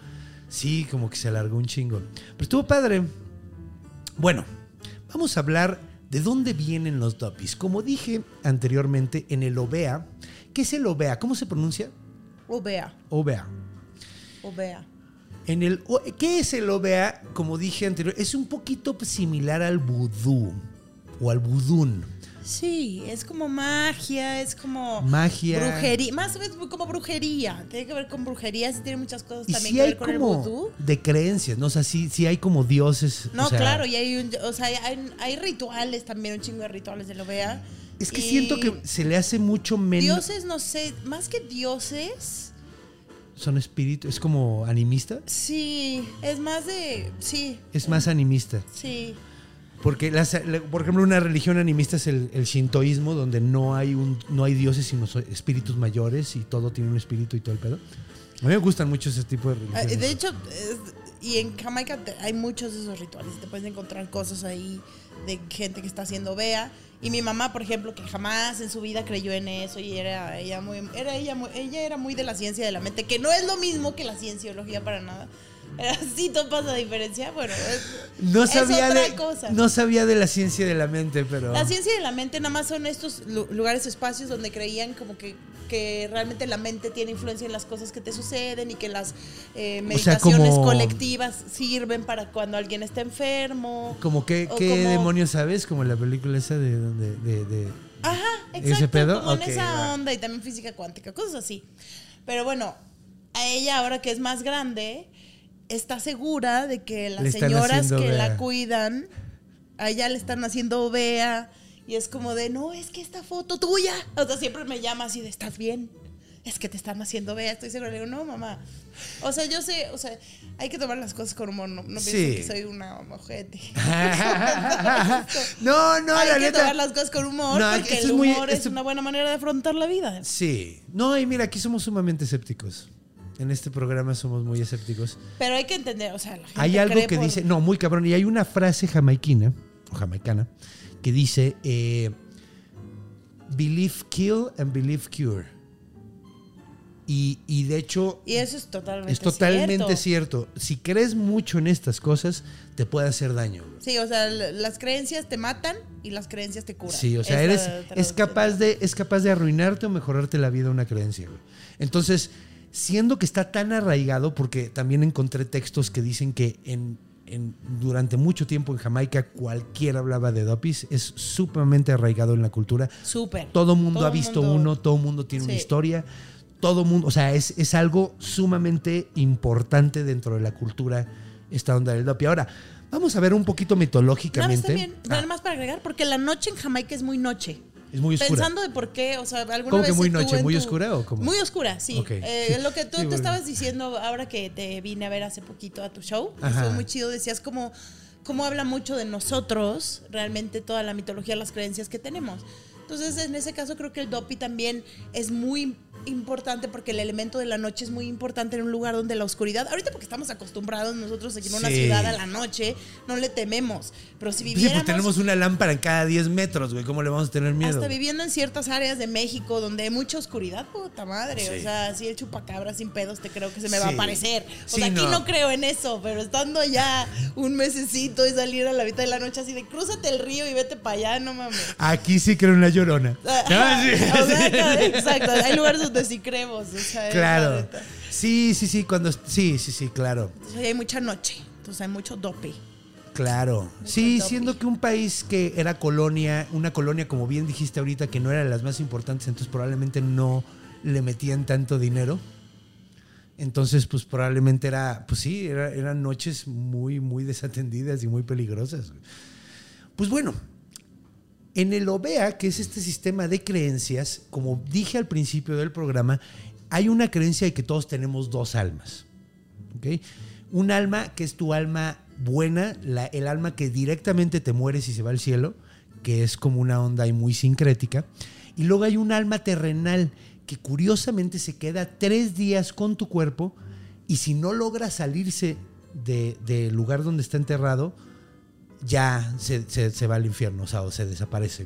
sí, como que se alargó un chingo. Pero estuvo padre. Bueno, vamos a hablar de dónde vienen los doppies. Como dije anteriormente, en el OBEA, ¿qué es el OBEA? ¿Cómo se pronuncia? Ovea, OBEA. ovea. En el, ¿Qué es el OBEA? Como dije anterior, es un poquito similar al vudú o al vudún. Sí, es como magia, es como Magia. brujería, más o menos como brujería. Tiene que ver con brujería, sí tiene muchas cosas Y también sí que hay ver con el como vudú. de creencias, ¿no? O sea, sí, sí hay como dioses. No, o sea, claro, y hay, un- o sea, hay, hay rituales también, un chingo de rituales de lo vea. Es que Y siento que se le hace mucho menos. Dioses, no sé, más que dioses, Son espíritus, es como animista. sí, es más de, sí, Es más animista. sí. Porque, las- la- por ejemplo, una religión animista es el, el shintoísmo, donde no hay, un, no hay dioses, sino espíritus mayores y todo tiene un espíritu y todo el pedo. A mí me gustan mucho ese tipo de Ah, religiones. De hecho, y en Jamaica hay muchos de esos rituales. Te puedes encontrar cosas ahí de gente que está haciendo vea. Y mi mamá, por ejemplo, que jamás en su vida creyó en eso y era ella muy, era ella, ella era muy de la ciencia de la mente, que no es lo mismo que la cienciología para nada. [laughs] Sí, topas la diferencia. Bueno, es, no es sabía otra de, cosa. no sabía de la ciencia de la mente, pero La ciencia de la mente nada más son estos lu- lugares, espacios donde creían como que, que realmente la mente tiene influencia en las cosas que te suceden y que las eh, O sea, meditaciones como- colectivas sirven para cuando alguien está enfermo. como que qué como- demonios sabes, como la película esa de donde de, de- Ajá, ¿Ese exacto. pedo? Como en esa va. onda y también física cuántica, cosas así. Pero bueno, a ella ahora que es más grande, está segura de que las señoras que vea. la cuidan, a ella le están haciendo vea. Y es como de, no, es que esta foto tuya. O sea, siempre me llama así de, ¿estás bien? Es que te están haciendo vea, estoy segura. Le digo, no, mamá. O sea, yo sé, o sea, hay que tomar las cosas con humor. No, no piensen Sí. que soy una ojete. [laughs] [laughs] no, no, hay la que neta. tomar las cosas con humor No, porque el es muy- humor es esto- una buena manera de afrontar la vida. Sí. No, y mira, aquí somos sumamente escépticos. En este programa somos muy escépticos. Pero hay que entender, o sea, la gente Hay algo cree que por- dice, no, muy cabrón, y hay una frase jamaiquina, o jamaicana, que dice, eh, believe kill and believe cure. Y, y de hecho, Y eso es totalmente es totalmente cierto. cierto. Si crees mucho en estas cosas, te puede hacer daño. Sí, o sea, las creencias te matan y las creencias te curan. Sí, o sea, eres es capaz de es capaz de arruinarte o mejorarte la vida una creencia. Entonces, siendo que está tan arraigado, porque también encontré textos que dicen que en, en- durante mucho tiempo en Jamaica cualquiera hablaba de dopis, es sumamente arraigado en la cultura. Súper. Todo mundo Todo ha visto mundo- uno, todo mundo tiene una historia, todo mundo, o sea, es, es algo sumamente importante dentro de la cultura esta onda del dopi. Ahora, vamos a ver un poquito No, mitológicamente. está bien. Ah, Nada más para agregar, porque la noche en Jamaica es muy noche. Es muy oscura. Pensando de por qué, o sea, alguna ¿Cómo que vez muy tú noche? ¿Muy tu- oscura o cómo? Muy oscura, sí. Ok. Eh, lo que tú Sí, estabas diciendo ahora que te vine a ver hace poquito a tu show, estuvo muy chido, decías como cómo habla mucho de nosotros, realmente toda la mitología, las creencias que tenemos. Entonces, en ese caso creo que el dopi también es muy importante porque el elemento de la noche es muy importante en un lugar donde la oscuridad, ahorita porque estamos acostumbrados nosotros aquí en una Sí. ciudad a la noche, no le tememos, pero si Sí, viviéramos pues tenemos una lámpara en cada 10 metros, güey. ¿Cómo le vamos a tener miedo? hasta viviendo en ciertas áreas de México donde hay mucha oscuridad, puta madre. Sí. O sea, si el chupacabra sin pedos te creo que se me va a Sí. aparecer. O Sí, sea, aquí no. no. creo en eso, pero estando ya un mesecito y salir a la mitad de la noche así de crúzate el río y vete para allá, no mames. Aquí sí creo en la llorona. No, [laughs] sí, O sea, sí. [laughs] no, exacto. Hay lugares donde sí creemos. O sea, Claro. Sí, sí, sí, cuando sí, sí, sí, claro. Entonces, hay mucha noche. Entonces hay mucho dope. Claro. Sí, siendo que un país que era colonia, una colonia como bien dijiste ahorita que no era de las más importantes, entonces probablemente no le metían tanto dinero. Entonces, pues probablemente era, pues sí, era- eran noches muy, muy desatendidas y muy peligrosas. Pues bueno, en el OBEA, que es este sistema de creencias, como dije al principio del programa, hay una creencia de que todos tenemos dos almas. ¿ok? Un alma que es tu alma buena, el alma que directamente te mueres y se va al cielo, que es como una onda ahí muy sincrética. Y luego hay un alma terrenal que curiosamente se queda tres días con tu cuerpo y si no logra salirse de- del lugar donde está enterrado, ya se, se- va al infierno, o sea, o se desaparece.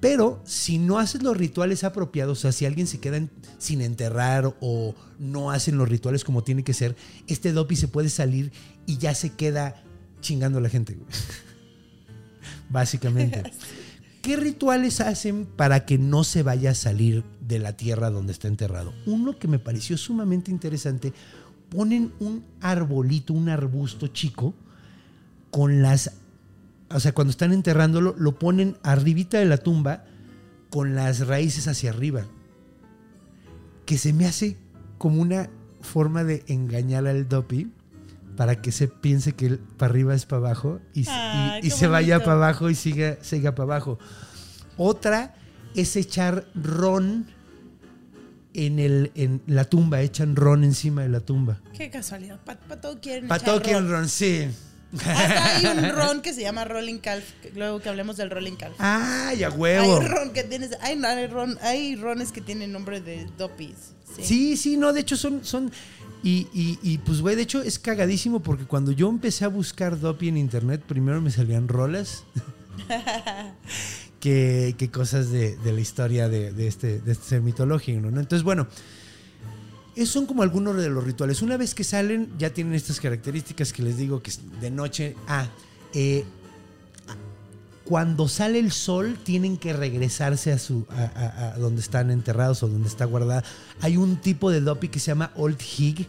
Pero si no haces los rituales apropiados, o sea, si alguien se queda en- sin enterrar o no hacen los rituales como tiene que ser, este dopi se puede salir y ya se queda chingando a la gente. [laughs] Básicamente. [laughs] ¿Qué rituales hacen para que no se vaya a salir de la tierra donde está enterrado? Uno que me pareció sumamente interesante, ponen un arbolito, un arbusto chico, con las o sea, cuando están enterrándolo, lo ponen arribita de la tumba con las raíces hacia arriba. Que se me hace como una forma de engañar al Dopi para que se piense que el para arriba es para abajo y, se vaya para abajo y siga, siga para abajo. Otra es echar ron en, el, en la tumba, echan ron encima de la tumba. Qué casualidad. Para todo quieren Para todo quieren ron. ron, sí. Hasta hay un ron que se llama Rolling Calf. que- Luego que hablemos del Rolling Calf. ¡Ay, a hay huevo! un ron que tienes. Hay, hay ron, hay rones que tienen nombre de dopis. Sí. Sí, sí, no, de hecho son, son, y, y, y, pues güey, de hecho es cagadísimo porque cuando yo empecé a buscar Dopi en internet, primero me salían rolas [laughs] que, que cosas de, de la historia de, de este, de este ser mitológico, ¿no? Entonces, bueno, esos son como algunos de los rituales. Una vez que salen, ya tienen estas características que les digo que de noche. Ah, eh, cuando sale el sol, tienen que regresarse a su a donde están enterrados o donde está guardada. Hay un tipo de dopi que se llama Old Hig,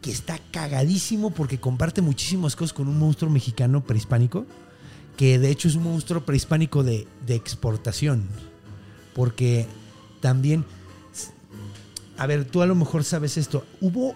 que está cagadísimo porque comparte muchísimas cosas con un monstruo mexicano prehispánico, que de hecho es un monstruo prehispánico de, de exportación. Porque también a ver, tú a lo mejor sabes esto. Hubo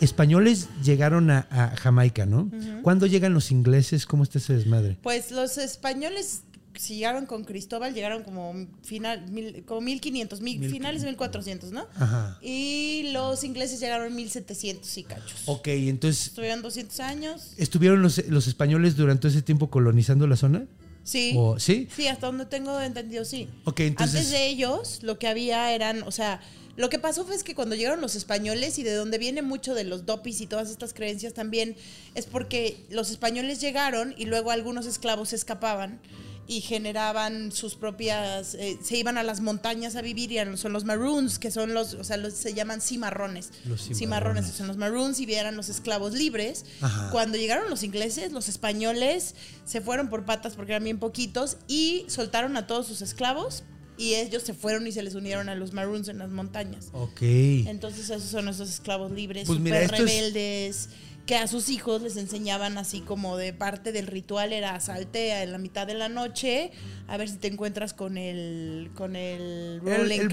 españoles llegaron a, a Jamaica, ¿no? ¿Cuándo llegan los ingleses? ¿Cómo está ese desmadre? Pues los españoles, si llegaron con Cristóbal, llegaron como final, mil- como 1500, mil- Mil- finales de 1400, ¿no? Ajá. Y los ingleses llegaron en 1700 y cachos. Ok, entonces, Estuvieron 200 años. ¿estuvieron los, los españoles durante ese tiempo colonizando la zona? Sí. ¿O, ¿Sí? Sí, hasta donde tengo entendido, sí. Ok, entonces- Antes de ellos, lo que había eran, o sea, lo que pasó fue es que cuando llegaron los españoles y de donde viene mucho de los dopis y todas estas creencias también, es porque los españoles llegaron y luego algunos esclavos se escapaban y generaban sus propias, eh, se iban a las montañas a vivir y eran- son los maroons, que son los, o sea, los, se llaman cimarrones. Los cimarrones. cimarrones son los maroons y eran los esclavos libres. Ajá. Cuando llegaron los ingleses, los españoles se fueron por patas porque eran bien poquitos y soltaron a todos sus esclavos y ellos se fueron y se les unieron a los maroons en las montañas. Ok. Entonces esos son esos esclavos libres, Pues súper mira, es- rebeldes, que a sus hijos les enseñaban así como de parte del ritual era saltea en la mitad de la noche a ver si te encuentras con el con el El, el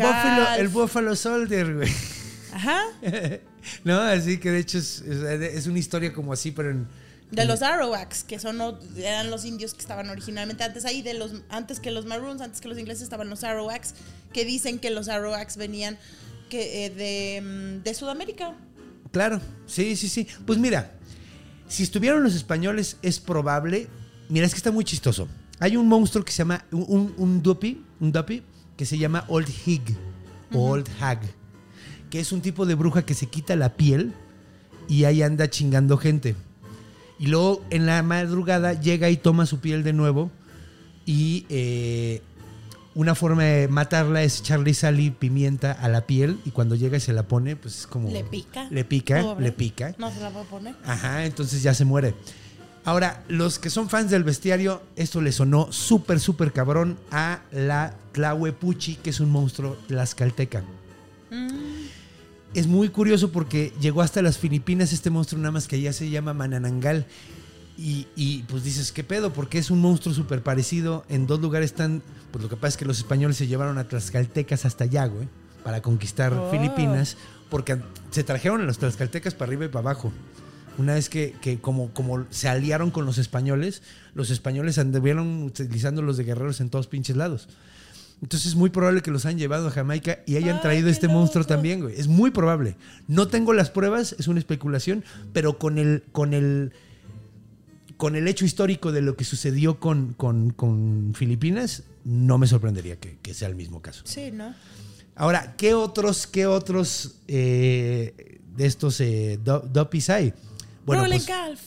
el Buffalo Soldier, güey. Ajá. [laughs] no, así que de hecho es, es- una historia como así, pero en... De los Arawaks, que son eran los indios que estaban originalmente antes ahí, de los antes que los Maroons, antes que los ingleses estaban los Arawaks, que dicen que los Arawaks venían que, eh, de, mm, de Sudamérica. Claro, sí, sí, sí. Pues mira, si estuvieron los españoles, es probable. Mira, es que está muy chistoso. Hay un monstruo que se llama, un, un, un duppy, un duppy, que se llama Old Hig Old Hag, que es un tipo de bruja que se quita la piel y ahí anda chingando gente. Y luego en la madrugada llega y toma su piel de nuevo y eh, una forma de matarla es echarle sal y pimienta a la piel y cuando llega y se la pone, pues es como... Le pica. Le pica, Pobre. le pica. No se la a poner. Ajá, entonces ya se muere. Ahora, los que son fans del bestiario, esto le sonó súper, súper cabrón a la Tlahuepuchi, que es un monstruo tlaxcalteca. Es muy curioso porque llegó hasta las Filipinas este monstruo, nada más que allá se llama Mananangal. Y, y, pues dices, ¿qué pedo? Porque es un monstruo súper parecido. En dos lugares están. Pues lo que pasa es que los españoles se llevaron a tlaxcaltecas hasta allá, güey. para conquistar Oh. Filipinas, porque se trajeron a los tlaxcaltecas para arriba y para abajo. Una vez que, que como, como se aliaron con los españoles, los españoles anduvieron utilizando los de guerreros en todos pinches lados. Entonces es muy probable que los hayan llevado a Jamaica y hayan Ay, traído este monstruo también, güey. Es muy probable. No tengo las pruebas, es una especulación, pero con el, con el, con el hecho histórico de lo que sucedió con, con- con Filipinas, no me sorprendería que, que sea el mismo caso. Sí, ¿no? Ahora, ¿qué otros, qué otros eh, de estos eh, do- doppies hay? Rolling pues, Calf.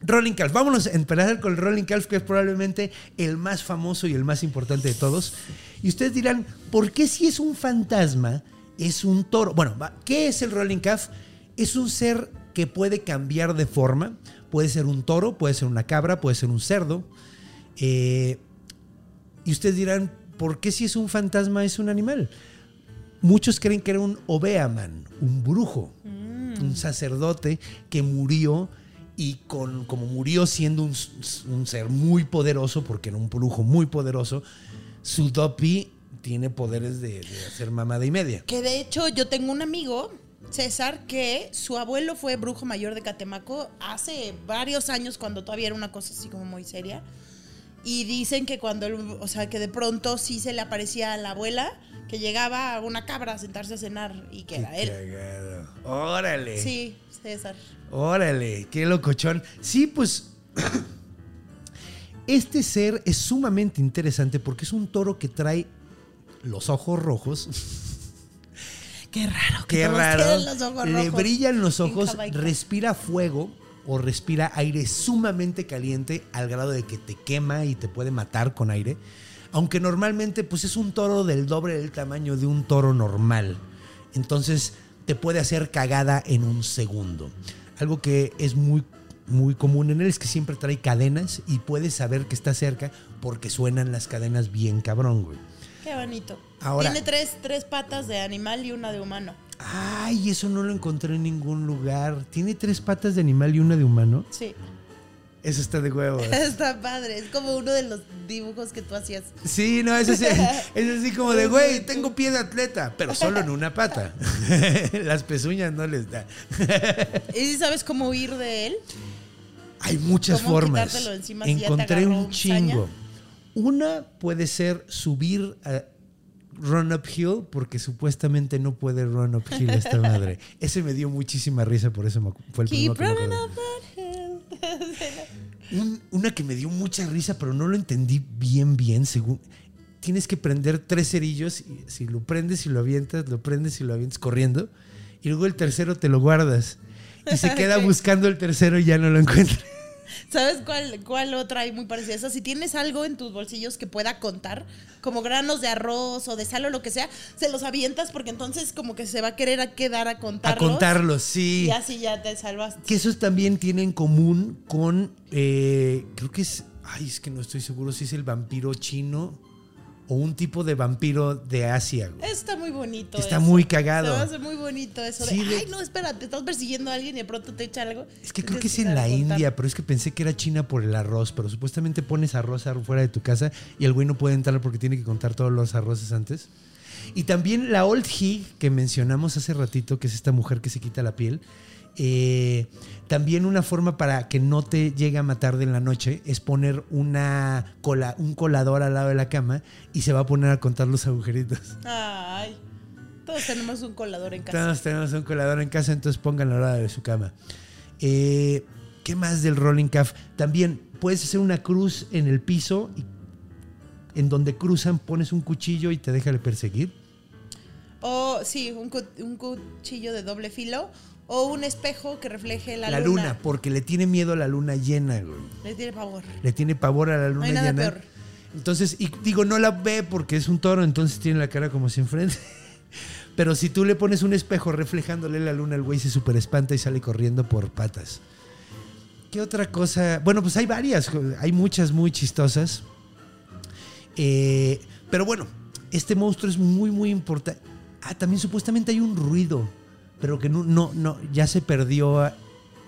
Rolling Calf. Vámonos a empezar con el Rolling Calf, que es probablemente el más famoso y el más importante de todos. Y ustedes dirán, ¿por qué si es un fantasma, es un toro? Bueno, ¿qué es el Rolling Calf? Es un ser que puede cambiar de forma. Puede ser un toro, puede ser una cabra, puede ser un cerdo. Eh, y ustedes dirán, ¿por qué si es un fantasma es un animal? Muchos creen que era un Obeaman, un brujo, un sacerdote que murió y con, como murió siendo un, un ser muy poderoso, porque era un brujo muy poderoso, su dopi tiene poderes de, de hacer mamada y media. Que de hecho yo tengo un amigo, César, que su abuelo fue brujo mayor de Catemaco hace varios años cuando todavía era una cosa así como muy seria. Y dicen que cuando, él- o sea, que de pronto sí se le aparecía a la abuela, que llegaba a una cabra a sentarse a cenar y que era él. Cagado. Órale. Sí, César. Órale, qué locochón. Sí, pues [clears throat] este ser es sumamente interesante porque es un toro que trae los ojos rojos. [laughs] Qué raro. que Qué raro. tienen los ojos Le rojos brillan los ojos, respira fuego o respira aire sumamente caliente al grado de que te quema y te puede matar con aire. Aunque normalmente pues es un toro del doble del tamaño de un toro normal. Entonces te puede hacer cagada en un segundo. Algo que es muy muy común en él es que siempre trae cadenas y puedes saber que está cerca porque suenan las cadenas bien cabrón, güey. Qué bonito. Ahora- Tiene tres, tres patas de animal y una de humano. Ay, eso no lo encontré en ningún lugar. Tiene tres patas de animal y una de humano. Sí. Eso está de huevos. [laughs] Está padre. Es como uno de los dibujos que tú hacías. Sí, no, es así, [laughs] es así como de, güey, tengo pie de atleta, pero solo en una pata. [laughs] Las pezuñas no les da. ¿Y sabes cómo huir de él? Hay muchas ¿Cómo formas. encima si ya te Encontré un un chingo. saña? Una puede ser subir a run uphill, porque supuestamente no puede run uphill esta madre. [laughs] Ese me dio muchísima risa, por eso me fue el primero Keep que me running acordé. up that hill. Un- una que me dio mucha risa, pero no lo entendí bien, bien. Según tienes que prender tres cerillos y si lo prendes y lo avientas, lo prendes y lo avientas corriendo. Y luego el tercero te lo guardas. Y se queda [laughs] buscando el tercero y ya no lo encuentra. ¿Sabes cuál, cuál otra hay muy parecida a esa? Si tienes algo en tus bolsillos que pueda contar, como granos de arroz o de sal o lo que sea, se los avientas porque entonces como que se va a querer a quedar a A contarlos. contarlos, sí. Y así ya te salvaste. Que esos también tienen en común con. eh, creo que es. Ay, es que no estoy seguro si es el vampiro chino o un tipo de vampiro de Asia. güey. Está muy bonito. Está eso. muy cagado. Se hace muy bonito eso Sí, de, de- ay, no, espérate, estás persiguiendo a alguien y de pronto te echa algo. Es que creo que es en la contar. India, pero es que pensé que era China por el arroz, pero supuestamente pones arroz fuera de tu casa y el güey no puede entrar porque tiene que contar todos los arroces antes. Y también la Old Hig que mencionamos hace ratito, que es esta mujer que se quita la piel, eh, también una forma para que no te llegue a matar de la noche es poner una cola, un colador al lado de la cama y se va a poner a contar los agujeritos. Ay, todos tenemos un colador en casa. Todos tenemos un colador en casa, entonces pónganlo al lado de su cama. Eh, ¿Qué más del rolling calf? También puedes hacer una cruz en el piso y en donde cruzan pones un cuchillo y te deja de perseguir. O sí, un, cu- un cuchillo de doble filo o un espejo que refleje la, La, luna. porque le tiene miedo a la luna llena, güey. Le tiene pavor. Le tiene pavor a la luna hay nada llena. peor. Entonces, y digo, no la ve porque es un toro, entonces tiene la cara como si enfrente. [laughs] Pero si tú le pones un espejo reflejándole la luna, el güey se super espanta y sale corriendo por patas. ¿Qué otra cosa? Bueno, pues hay varias, hay muchas muy chistosas. Eh, pero bueno, este monstruo es muy, muy importante. Ah, también supuestamente hay un ruido, pero que no, no, no, ya se perdió ah,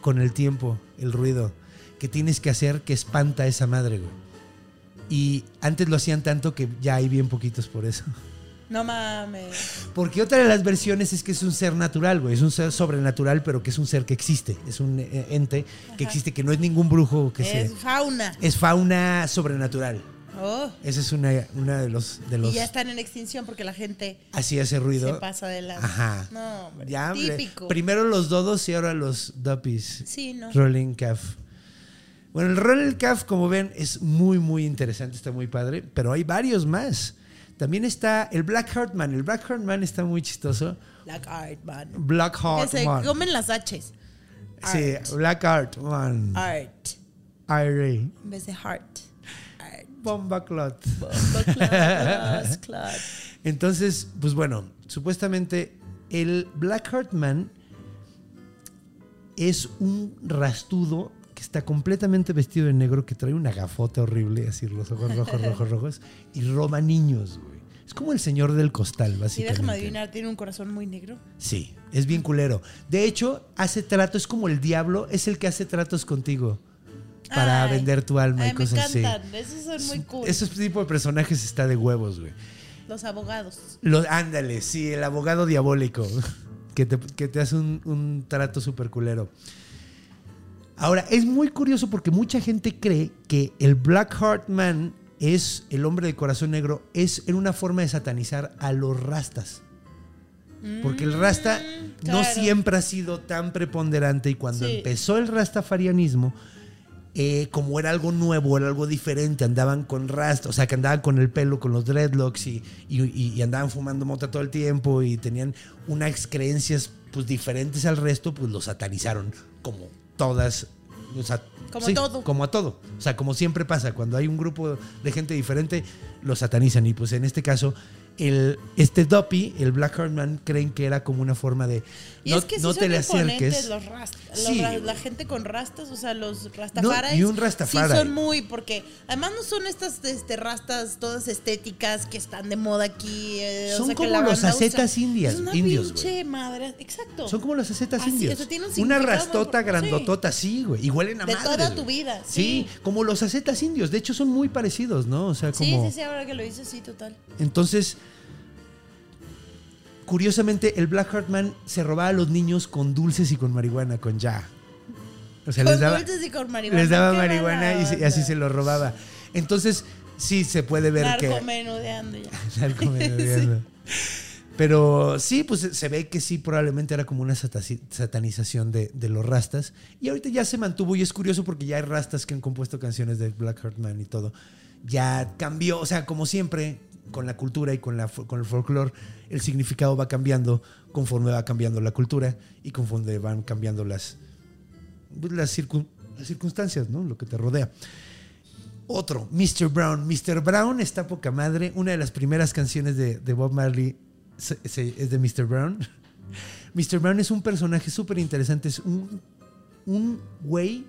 con el tiempo el ruido que tienes que hacer que espanta a esa madre, güey. Y antes lo hacían tanto que ya hay bien poquitos por eso. No mames. Porque otra de las versiones es que es un ser natural, güey. Es un ser sobrenatural, pero que es un ser que existe. Es un eh, ente que existe, que no es ningún brujo, que Es se, fauna. es fauna sobrenatural. Oh. Ese es una, una de los de Y los ya están en extinción porque la gente así hace ruido. se pasa de la. Ajá. No, hombre, Ya, típico. primero los dodos y ahora los duppies. Sí, no. Rolling calf. Bueno, el rolling calf, como ven, es muy, muy interesante, está muy padre, pero hay varios más. También está el Black Heart Man. El Black Heart Man está muy chistoso. Black Art, man. Black Que Heart se Man. comen las H's. Sí. Black Heart Man. Art. IRA. En vez de heart. Bomba Clot. Bomba class. [laughs] Entonces, pues bueno, supuestamente el Black Heart Man es un rastudo que está completamente vestido de negro, que trae una gafota horrible, así los ojos rojos, rojos, rojos, y roba niños, güey. Es como el señor del costal, Y básicamente. déjame adivinar, tiene un corazón muy negro. Sí, es bien culero. De hecho, hace tratos, es como el diablo, es el que hace tratos contigo para Ay. vender tu alma Ay, y cosas me así. encantan. Esos son muy cool. Ese tipo de personajes está de huevos, güey. Los abogados. Lo, ándale, sí, el abogado diabólico [laughs] que te, que te hace un, un trato súper culero. Ahora, es muy curioso porque mucha gente cree que el Black Heart Man es el hombre de corazón negro, es en una forma de satanizar a los rastas. Porque el rasta no Mm, claro. siempre ha sido tan preponderante y cuando Sí. empezó el rastafarianismo, eh, como era algo nuevo, era algo diferente, andaban con rasta, o sea, que andaban con el pelo, con los dreadlocks y, y- andaban fumando mota todo el tiempo y tenían unas creencias pues diferentes al resto, pues los satanizaron como todas. o sea, Como sí, todo. Como a todo. O sea, como siempre pasa, cuando hay un grupo de gente diferente, los satanizan. Y pues en este caso, el, este Duppy, el Black Heart Man, creen que era como una forma de Y no, es que sí no son te le acerques. los rast- los Sí, la gente con rastas, o sea, los rastafaris. y un rastafari. Sí, son muy, porque además no son estas este, rastas todas estéticas que están de moda aquí. eh, o Son sea, que como la los acetas indias- Es una indios, pinche madre. Exacto. Son como las acetas Así, indios. o sea, un Una rastota sí. grandotota, sí, güey. Y huelen a De toda tu vida, Sí. sí. como los acetas indios. De hecho, son muy parecidos, ¿no? O sea, Sí, como. sí, sí, ahora que lo dices, sí, total. Entonces, curiosamente, el Black Heart Man se robaba a los niños con dulces y con marihuana, con ya. O sea, Con les daba, dulces y con marihuana. les daba marihuana y, se- y así se los robaba. Entonces, sí se puede ver que. Narcomenudeando ya. [laughs] Narcomenudeando. Pero sí, pues se ve que sí, probablemente era como una satanización de, de los rastas. Y ahorita ya se mantuvo y es curioso porque ya hay rastas que han compuesto canciones de Black Heart Man y todo. Ya cambió, o sea, como siempre, con la cultura y con, la, con el folclore, el significado va cambiando conforme va cambiando la cultura y conforme van cambiando las, pues, las, circun- las circunstancias, ¿no? Lo que te rodea. Otro, Mr. Brown. Mr. Brown está poca madre. Una de las primeras canciones de, de Bob Marley es de Mr. Brown. [laughs] Mr. Brown es un personaje súper interesante. Es un, un güey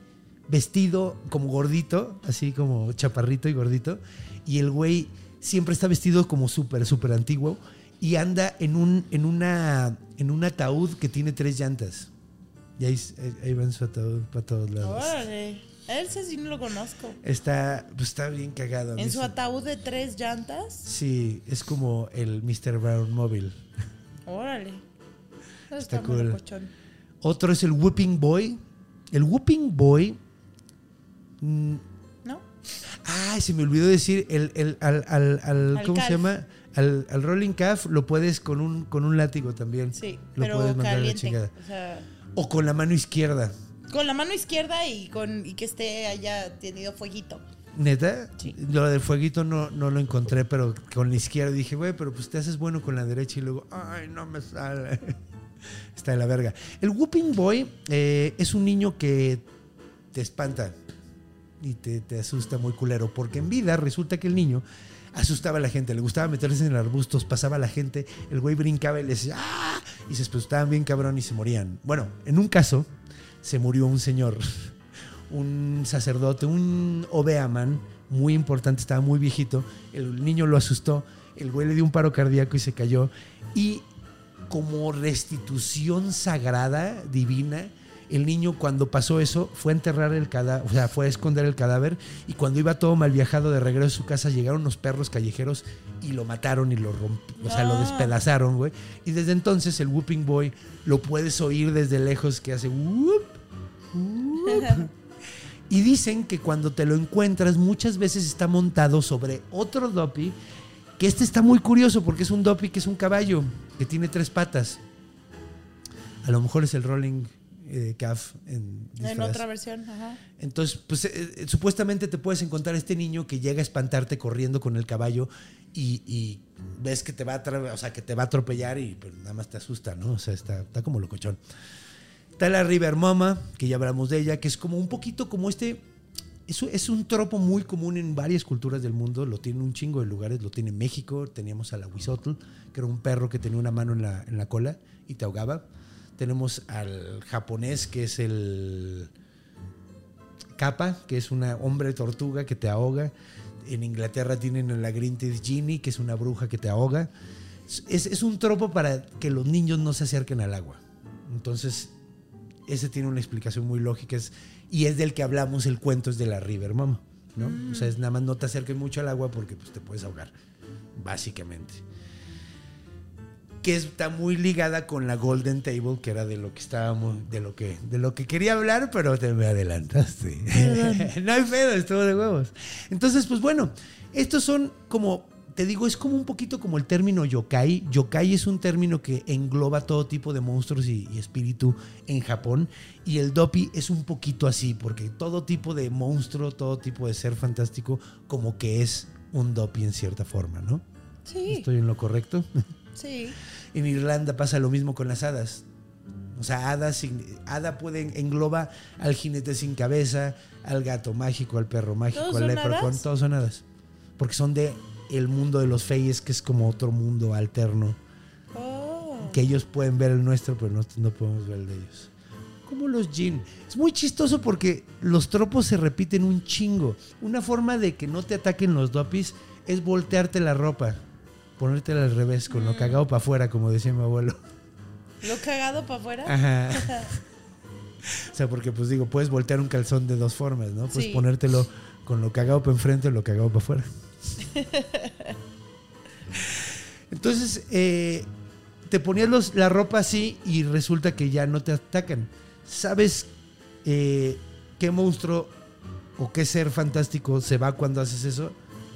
vestido como gordito, así como chaparrito y gordito. Y el güey siempre está vestido como súper, súper antiguo. Y anda en un, en, una, en un ataúd que tiene tres llantas. Y ahí, ahí va en su ataúd para todos lados. Órale. Él sí, no lo conozco. Está, pues está bien cagado. En su ataúd de tres llantas. Sí, es como el Mr. Brown móvil. Órale. Está cool. Otro es el Whooping Boy. El Whooping Boy. Ay, se me olvidó decir, el, el- al, al- al- Al ¿cómo se llama? Al, al Rolling Calf lo puedes con un, con un látigo también. Sí, Lo pero puedes mandar a la caliente. chingada. O sea, O con la mano izquierda. con la mano izquierda y con y que esté haya tenido fueguito. ¿Neta? Sí. Lo del fueguito no, no lo encontré, pero con la izquierda dije, güey, pero pues te haces bueno con la derecha y luego, ay, no me sale. [laughs] Está de la verga. El Whooping Boy eh, es un niño que te espanta y te, te asusta muy culero, porque en vida resulta que el niño asustaba a la gente, le gustaba meterse en arbustos, pasaba a la gente, el güey brincaba y les decía, ¡ah! Y se espantaban bien cabrón y se morían. Bueno, en un caso se murió un señor, [laughs] un sacerdote, un obeaman muy importante, estaba muy viejito, el niño lo asustó, el güey le dio un paro cardíaco y se cayó. Y como restitución sagrada, divina, el niño cuando pasó eso fue a enterrar el cadáver, o sea, fue a esconder el cadáver y cuando iba todo mal viajado de regreso a su casa llegaron unos perros callejeros y lo mataron y lo rompieron, o sea, lo Ah. despedazaron, güey. Y desde entonces el Whooping Boy lo puedes oír desde lejos que hace whoop, whoop. [laughs] Y dicen que cuando te lo encuentras muchas veces está montado sobre otro Doppy, que este está muy curioso porque es un Doppy que es un caballo, que tiene tres patas. A lo mejor es el Rolling eh, en otra versión, ajá. Entonces, pues eh, eh, supuestamente te puedes encontrar este niño que llega a espantarte corriendo con el caballo y, y ves que te va a o sea, que te va a atropellar y pues, nada más te asusta, ¿no? O sea, está, está como locochón. Está la River Mama, que ya hablamos de ella, que es como un poquito como este. Es, un- es un tropo muy común en varias culturas del mundo, lo tiene un chingo de lugares, lo tiene en México, teníamos a la Huizotl, que era un perro que tenía una mano en la, en la cola y te ahogaba. Tenemos al japonés, que es el Kappa, que es una hombre tortuga que te ahoga. En Inglaterra tienen a la Grinted Genie, que es una bruja que te ahoga. Es, es un tropo para que los niños no se acerquen al agua. Entonces, ese tiene una explicación muy lógica. Es, y es del que hablamos, el cuento es de la River Mama. ¿no? O sea, es nada más no te acerques mucho al agua porque pues, te puedes ahogar, básicamente. Que está muy ligada con la Golden Table, que era de lo que estábamos, de lo que, de lo que quería hablar, pero te me adelantaste. [laughs] no hay pedo, estuvo de huevos. Entonces, pues bueno, estos son como, te digo, es como un poquito como el término yokai. Yokai es un término que engloba todo tipo de monstruos y, y espíritu en Japón. Y el dopi es un poquito así, porque todo tipo de monstruo, todo tipo de ser fantástico, como que es un dopi en cierta forma, ¿no? Sí, ¿Estoy en lo correcto? Sí. En Irlanda pasa lo mismo con las hadas. O sea, hadas, sin- hada puede engloba al jinete sin cabeza, al gato mágico, al perro mágico, ¿Todos al leprechaun, todos son hadas. Porque son de el mundo de los feyes, que es como otro mundo alterno, Oh. que ellos pueden ver el nuestro, pero nosotros no podemos ver el de ellos. Como los Jin. Es muy chistoso porque los tropos se repiten un chingo. Una forma de que no te ataquen los dopis es voltearte la ropa, ponértela al revés, con lo Mm. cagado para afuera, como decía mi abuelo. ¿Lo cagado para afuera? Ajá. [laughs] O sea, porque pues digo, puedes voltear un calzón de dos formas, ¿no? Puedes Sí. ponértelo con lo cagado para enfrente o lo cagado para afuera. [laughs] Entonces, eh, te ponías los- la ropa así y resulta que ya no te atacan. ¿Sabes eh, qué monstruo o qué ser fantástico se va cuando haces eso?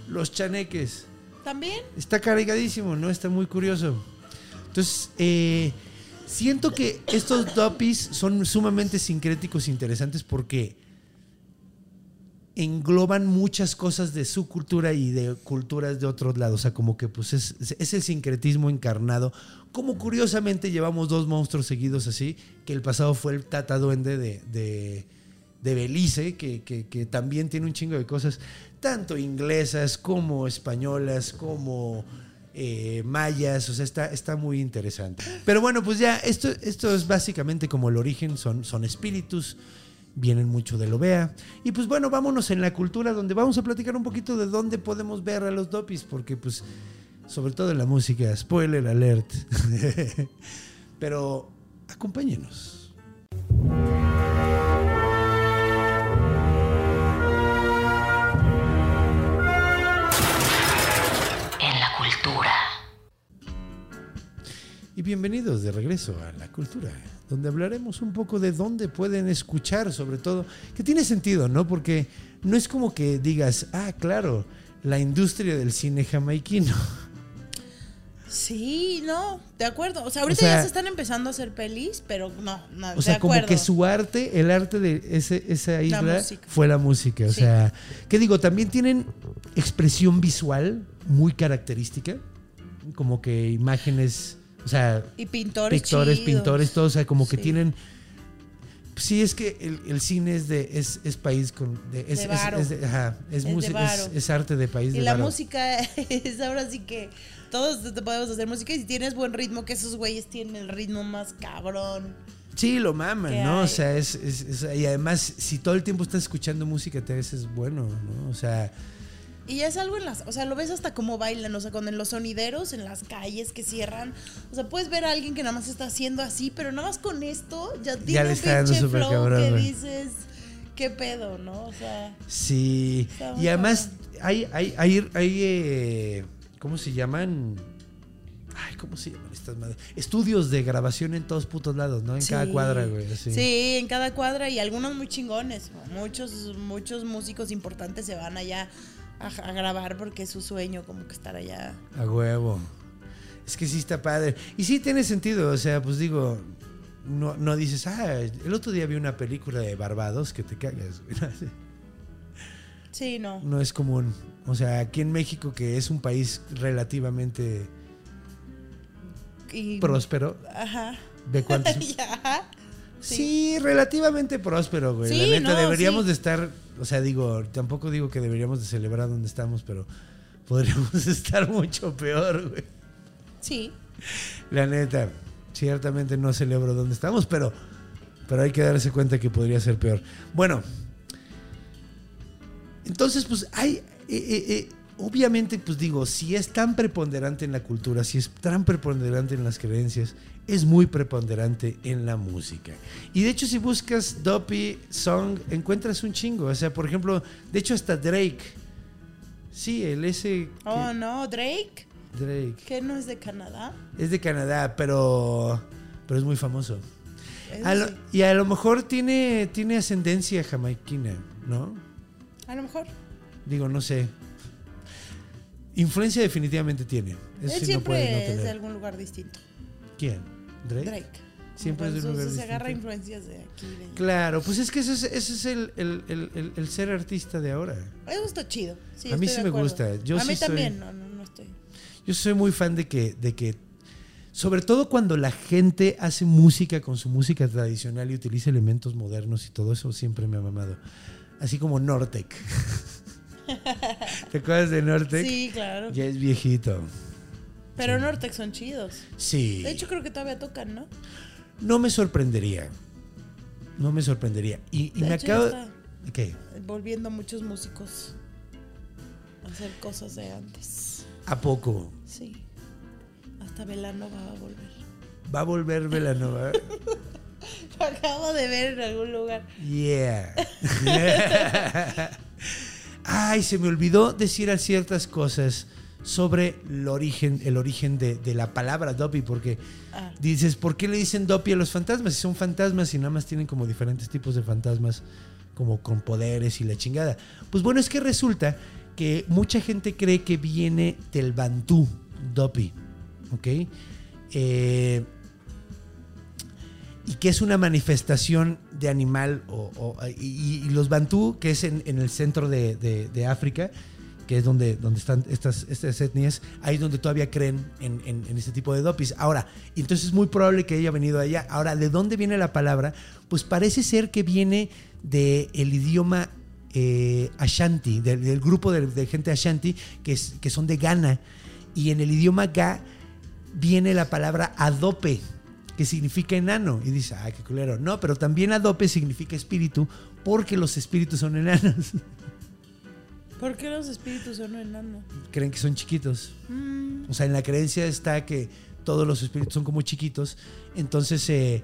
Los chaneques. ¿También? Está cargadísimo, ¿no? Está muy curioso. Entonces, eh, siento que estos doppies son sumamente sincréticos e interesantes porque engloban muchas cosas de su cultura y de culturas de otros lados. O sea, como que pues es, el sincretismo encarnado. Como curiosamente llevamos dos monstruos seguidos así, que el pasado fue el Tata Duende de, de, de Belice, que, que- también tiene un chingo de cosas, tanto inglesas como españolas, como eh, mayas, o sea, está, está muy interesante. Pero bueno, pues ya, esto, esto es básicamente como el origen, son, son espíritus, vienen mucho de lo vea. Y pues bueno, vámonos en la cultura donde vamos a platicar un poquito de dónde podemos ver a los dopis, porque pues, sobre todo en la música, spoiler alert. [laughs] Pero acompáñenos. Y bienvenidos de regreso a la cultura, donde hablaremos un poco de dónde pueden escuchar, sobre todo, que tiene sentido, ¿no? Porque no es como que digas, ah, claro, la industria del cine jamaiquino. Sí, no, de acuerdo. O sea, ahorita sea- ya se están empezando a hacer pelis, pero no, no O sea, de como que su arte, el arte de ese, esa isla fue la música. O Sí. sea, ¿qué digo? También tienen expresión visual muy característica, como que imágenes, o sea, Y pintores pictores, chidos. pintores, todos, o sea, como que Sí. tienen. Sí, es que el, el cine es de es, es país con de, es, De es- varo. es de- ajá, es, Es de música, varo. es, es arte de país Y de la varo. música [laughs] es ahora sí que todos te podemos hacer música y si tienes buen ritmo, que esos güeyes tienen el ritmo más cabrón. Sí, lo maman, ¿Qué ¿no? O sea, es, es- es- y además si todo el tiempo estás escuchando música te veces bueno, ¿no? O sea, Y ya es algo en las, o sea, lo ves hasta cómo bailan, o sea, con en los sonideros, en las calles que cierran. O sea, puedes ver a alguien que nada más está haciendo así, pero nada más con esto ya tiene un pinche flow cabrón, que dices, ¿qué pedo, no? O sea, Sí. Y además hay, hay, hay, hay, eh, ¿cómo se llaman? Ay, ¿cómo se llaman estas madres? Estudios de grabación en todos putos lados, ¿no? En cada cuadra, güey. así. Sí, en cada cuadra y algunos muy chingones. Muchos, muchos músicos importantes se van allá a, a grabar porque es su sueño, como que estar allá. A huevo. Es que sí está padre. Y sí tiene sentido, o sea, pues digo, no, no dices, ah, el otro día vi una película de Barbados que te cagas. [laughs] Sí, no. No es común. O sea, aquí en México, que es un país relativamente Y, próspero, Ajá. ve cuántos... [laughs] Sí, relativamente próspero, güey. Sí, la neta, no, deberíamos sí. de estar, o sea, digo, tampoco digo que deberíamos de celebrar donde estamos, pero podríamos [laughs] estar mucho peor, güey. Sí. La neta, ciertamente no celebro donde estamos, pero, pero hay que darse cuenta que podría ser peor. Bueno, entonces, pues hay, eh, eh, eh, obviamente, pues digo, si es tan preponderante en la cultura, si es tan preponderante en las creencias, es muy preponderante en la música. Y de hecho, si buscas Dopey Song, encuentras un chingo. O sea, por ejemplo, de hecho, hasta Drake. Sí, el ese. que- Oh, no, Drake, Drake. que no es de Canadá. Es de Canadá, pero, pero es muy famoso. A lo- y a lo mejor tiene, tiene ascendencia jamaiquina, ¿no? A lo mejor. Digo, no sé. Influencia definitivamente tiene. Eso Él sí no puede no siempre es de algún lugar distinto. ¿Quién? ¿Drake? Drake. Siempre es de un lugar se agarra influencias de aquí. De... Claro, pues es que ese es, ese es el, el- el- ser artista de ahora. Eso está chido. Sí, A mí sí me gusta. Yo a sí mí soy- también. No, no, no estoy. Yo soy muy fan de que, de que, sobre todo cuando la gente hace música con su música tradicional y utiliza elementos modernos y todo eso, siempre me ha mamado. Así como Nortec. [laughs] ¿Te acuerdas de Nortec? Sí, claro. Ya es viejito. Pero Nortex son chidos. Sí. De hecho, creo que todavía tocan, ¿no? no me sorprendería. No me sorprendería. Y, me acabo. volviendo muchos músicos a hacer cosas de antes. ¿A poco? Sí. Hasta Velanova va a volver. ¿Va a volver Velanova? [laughs] Lo acabo de ver en algún lugar. Yeah. [laughs] Ay, se me olvidó decir ciertas cosas sobre el origen, el origen de, de la palabra Dopey, porque Ah. dices, ¿por qué le dicen Dopey a los fantasmas? Si son fantasmas y nada más tienen como diferentes tipos de fantasmas, como con poderes y la chingada. Pues bueno, es que resulta que mucha gente cree que viene del Bantú, Dopey, ¿ok? Eh, y que es una manifestación de animal o, o- y, y los bantú que es en, en el centro de, de- de África que es donde, donde están estas, estas etnias ahí es donde todavía creen en, en- en este tipo de dopis ahora entonces es muy probable que haya venido de allá ahora de dónde viene la palabra pues parece ser que viene del idioma eh, Ashanti del, grupo de, de gente Ashanti que, que son de Ghana y en el idioma Ga viene la palabra adope, que significa enano. Y dice, ay, qué culero. No, pero también adope significa espíritu, porque los espíritus son enanos. [laughs] ¿Por qué los espíritus son enanos? Creen que son chiquitos. Mm, O sea, en la creencia está que todos los espíritus son como chiquitos. Entonces, eh,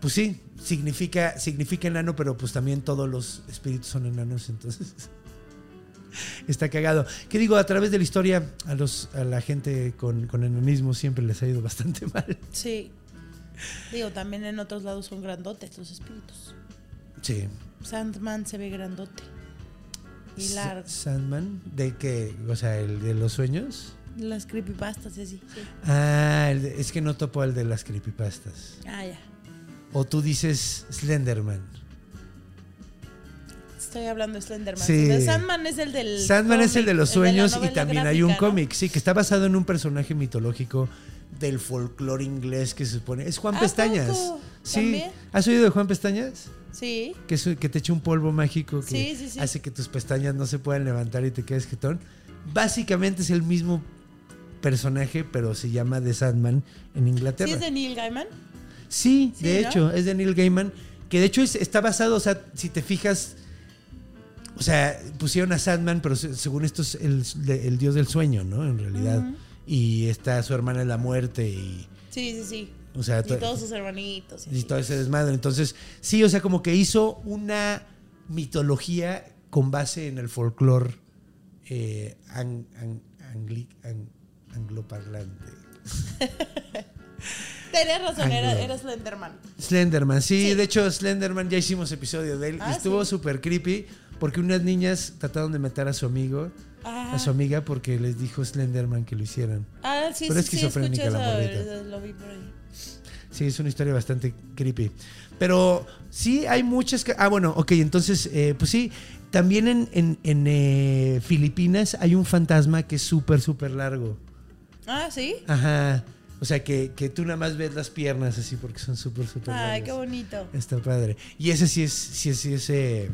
pues sí, significa, significa enano, pero pues también todos los espíritus son enanos. Entonces, [laughs] está cagado. ¿Qué digo? A través de la historia, a, los, a la gente con, con enanismo siempre les ha ido bastante [laughs] mal. sí. Digo, también en otros lados son grandotes los espíritus. Sí. Sandman se ve grandote. Y Sa- largo. Sandman, ¿de qué? O sea, el de los sueños. Las creepypastas así. sí. Ah, el de- es que no topo el de las creepypastas. Ah, ya. O tú dices Slenderman. Estoy hablando de Slenderman. Sí. Sandman es el del. Sandman es el de los sueños y también hay un cómic, sí, que está basado en un personaje mitológico del folclore inglés que se supone. Es Juan ¿A Pestañas. poco? Sí. ¿También? ¿Has oído de Juan Pestañas? Sí. Que, es- que te echa un polvo mágico que Sí, sí, sí. hace que tus pestañas no se puedan levantar y te quedes jetón. Básicamente es el mismo personaje, pero se llama The Sandman en Inglaterra. ¿Sí es de Neil Gaiman? Sí, de ¿no? hecho, es de Neil Gaiman, que de hecho es- está basado, o sea, si te fijas, o sea, pusieron a Sandman, pero se- según esto es el, el dios del sueño, ¿no? En realidad. Y está su hermana en la muerte y. Sí, sí, sí. O sea, Y to- todos sus hermanitos. y y todo ese desmadre. Entonces, sí, o sea, como que hizo una mitología con base en el folclore eh, ang- ang- angli- ang- angloparlante. [laughs] Tenías razón, era, Anglo. era Slenderman. Slenderman, sí, Sí. de hecho Slenderman ya hicimos episodio de él Ah, y estuvo sí. súper creepy porque unas niñas trataron de matar a su amigo, Ah, a su amiga porque les dijo Slenderman que lo hicieran. ah, sí, Pero sí, es sí, esquizofrénica escuché la morrita. Lo vi por ahí. Sí, es una historia bastante creepy. Pero sí hay muchas... Ah, bueno, ok, entonces, eh, pues sí, también en, en- en, eh, Filipinas hay un fantasma que es súper, súper largo. Ah, ¿sí? Ajá. O sea, que, que tú nada más ves las piernas así porque son súper, súper largas. Ay, qué bonito. Está padre. Y ese sí es, sí es, sí es eh,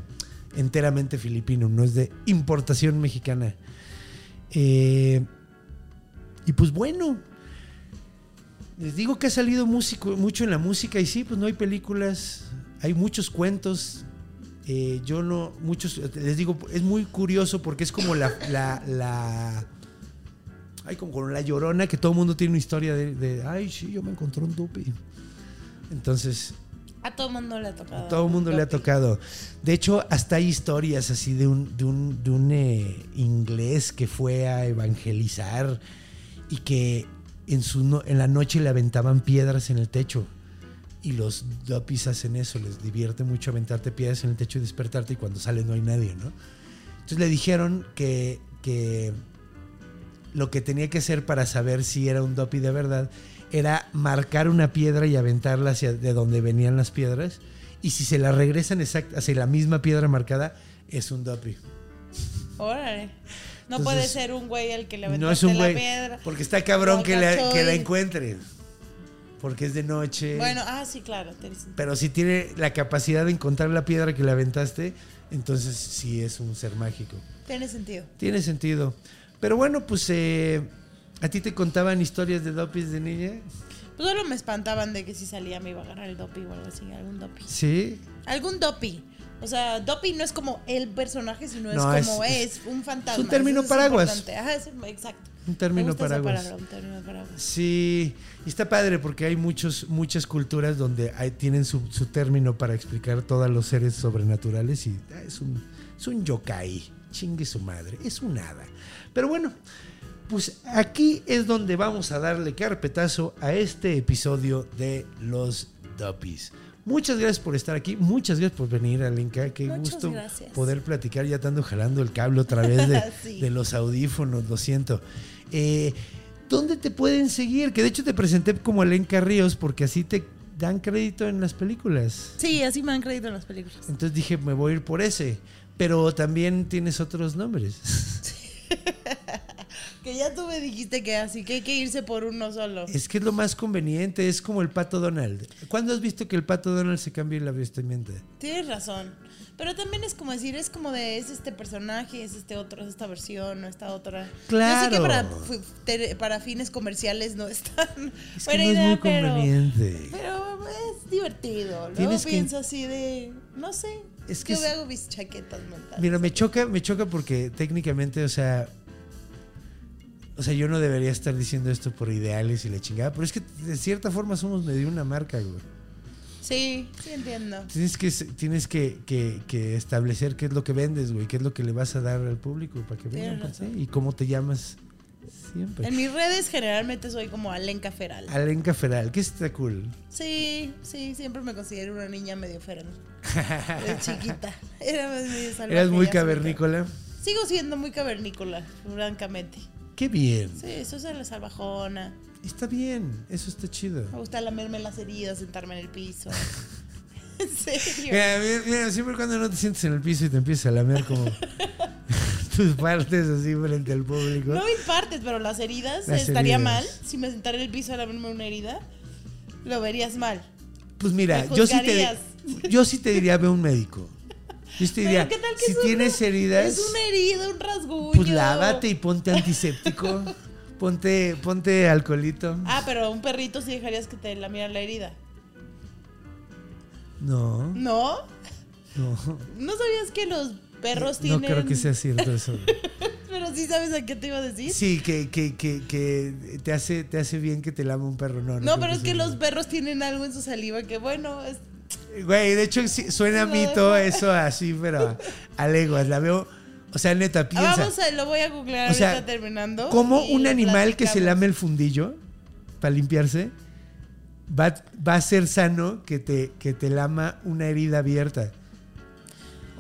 enteramente filipino, no es de importación mexicana. Eh, y pues bueno, les digo que ha salido músico, mucho en la música y sí, pues no hay películas, hay muchos cuentos. Eh, yo no, muchos, les digo, es muy curioso porque es como la, la, la ay, como con la llorona que todo el mundo tiene una historia de, de, ay, sí, yo me encontré un dupi. Entonces, A todo el mundo le ha tocado. a todo el mundo le ha tocado. De hecho, hasta hay historias así de un, de un, de un eh, inglés que fue a evangelizar y que en, su no- en la noche le aventaban piedras en el techo. Y los dopis hacen eso, les divierte mucho aventarte piedras en el techo y despertarte y cuando sales no hay nadie, ¿no? Entonces le dijeron que, que lo que tenía que hacer para saber si era un dopi de verdad era marcar una piedra y aventarla hacia de donde venían las piedras. Y si se la regresan exact, hacia la misma piedra marcada, es un dopi. Órale. No Entonces, puede ser un güey al que le aventaste No es un la güey. piedra. Porque está cabrón que la, que la y- encuentre. Porque es de noche. Bueno, ah, sí, claro. Pero si tiene la capacidad de encontrar la piedra que le aventaste, entonces sí es un ser mágico. Tiene sentido. Tiene sentido. Pero bueno, pues eh, a ti te contaban historias de dopis de niña. Pues solo me espantaban de que si salía me iba a agarrar el dopi o algo así. Algún dopi. Sí. Algún dopi. O sea, dopi no es como el personaje, sino es como es- es, un fantasma. es un término Eso paraguas. importante. Ajá, es- exacto. Un término paraguas. palabra, un término paraguas. Sí, y está padre porque hay muchos, muchas culturas donde hay- tienen su, su término para explicar todos los seres sobrenaturales y ah, es un, es un yokai, chingue su madre, es un hada. Pero bueno, pues aquí es donde vamos a darle carpetazo a este episodio de los Duppies. Muchas gracias por estar aquí, muchas gracias por venir, Alenka. Qué Muchas gusto gracias. poder platicar. Ya te ando jalando el cable otra vez de, [laughs] Sí. de los audífonos, lo siento. Eh, ¿Dónde te pueden seguir? Que de hecho te presenté como Alenka Ríos porque así te dan crédito en las películas. Sí, así me han creído en las películas. Entonces dije, me voy a ir por ese. Pero también tienes otros nombres. [laughs] Que ya tú me dijiste que así, que hay que irse por uno solo. Es que es lo más conveniente, es como el pato Donald. ¿Cuándo has visto que el pato Donald se cambie la vestimenta? Tienes razón. Pero también es como decir, es como de, es este personaje, es este otro, es esta versión, no esta otra. Yo sé Claro. que para, para fines comerciales no [laughs] es tan Es que buena es idea, muy pero, conveniente. pero es divertido. Luego Tienes que- pienso así de, no sé, Es que yo es- hago mis chaquetas mentales. Mira, me choca, me choca porque técnicamente, o sea, o sea, yo no debería estar diciendo esto por ideales y la chingada, pero es que de cierta forma somos medio una marca, güey. Sí, sí entiendo. Tienes que, tienes que, que- que establecer qué es lo que vendes, güey, qué es lo que le vas a dar al público para que vengan para ti y cómo te llamas siempre. En mis redes generalmente soy como Alenka Feral. Alenka Feral, que está cool. Sí, sí, siempre me considero una niña medio feral. [laughs] De chiquita. Era más medio salvaje. Eras muy cavernícola. ca- Sigo siendo muy cavernícola, francamente. Qué bien. Sí, eso es la salvajona. Está bien, eso está chido. Me gusta lamerme las heridas, sentarme en el piso. [laughs] en serio. Mira, mira, siempre cuando no te sientes en el piso y te empiezas a lamer como [laughs] tus partes así frente al público. No mis partes, pero las heridas Las estaría heridas. mal. Si me sentara en el piso a lamerme una herida, lo verías mal. Pues mira, yo sí, te, yo sí te diría, ve un médico. Yo te diría, ¿qué tal que si una- tienes heridas, Es una herida, un rasguño. pues lávate y ponte antiséptico. [laughs] ponte, ponte alcoholito. Ah, pero un perrito sí dejarías que te lamiera la herida. No, ¿No? no. ¿No sabías que los perros No tienen. creo que sea cierto eso. [laughs] Pero sí sabes a qué te iba a decir. Sí, que, que, que, que te, hace, te hace bien que te lame un perro. No, no, No, pero es que sea los perros tienen algo en su saliva que, bueno, es- Güey, de hecho suena mito eso así, pero a leguas. La veo, o sea, neta, Ah, piensa. Vamos a, lo voy a googlear O sea, ahorita terminando. ¿Cómo un animal que se lame el fundillo para limpiarse va, va a ser sano que te, que te lama una herida abierta?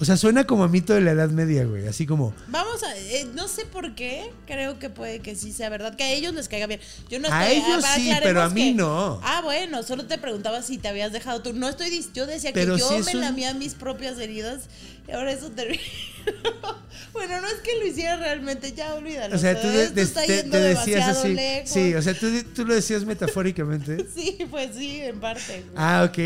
O sea, suena como a mito de la Edad Media, güey. Así como, Vamos a, eh, no sé por qué, creo que puede que sí sea verdad, que a ellos les caiga bien. Yo no A estoy, ellos sí, pero a mí que- no. Ah, bueno, solo te preguntaba si te habías dejado tú. No estoy, dis- yo decía Pero que yo me un- lamía mis propias heridas y ahora eso termina. [laughs] bueno, no es que lo hiciera realmente, ya olvídalo. o sea, tú de- esto de- está te, te decías demasiado así. lejos. Sí, o sea, tú, tú lo decías metafóricamente. [laughs] Sí, pues sí, en parte. güey. Ah, ok.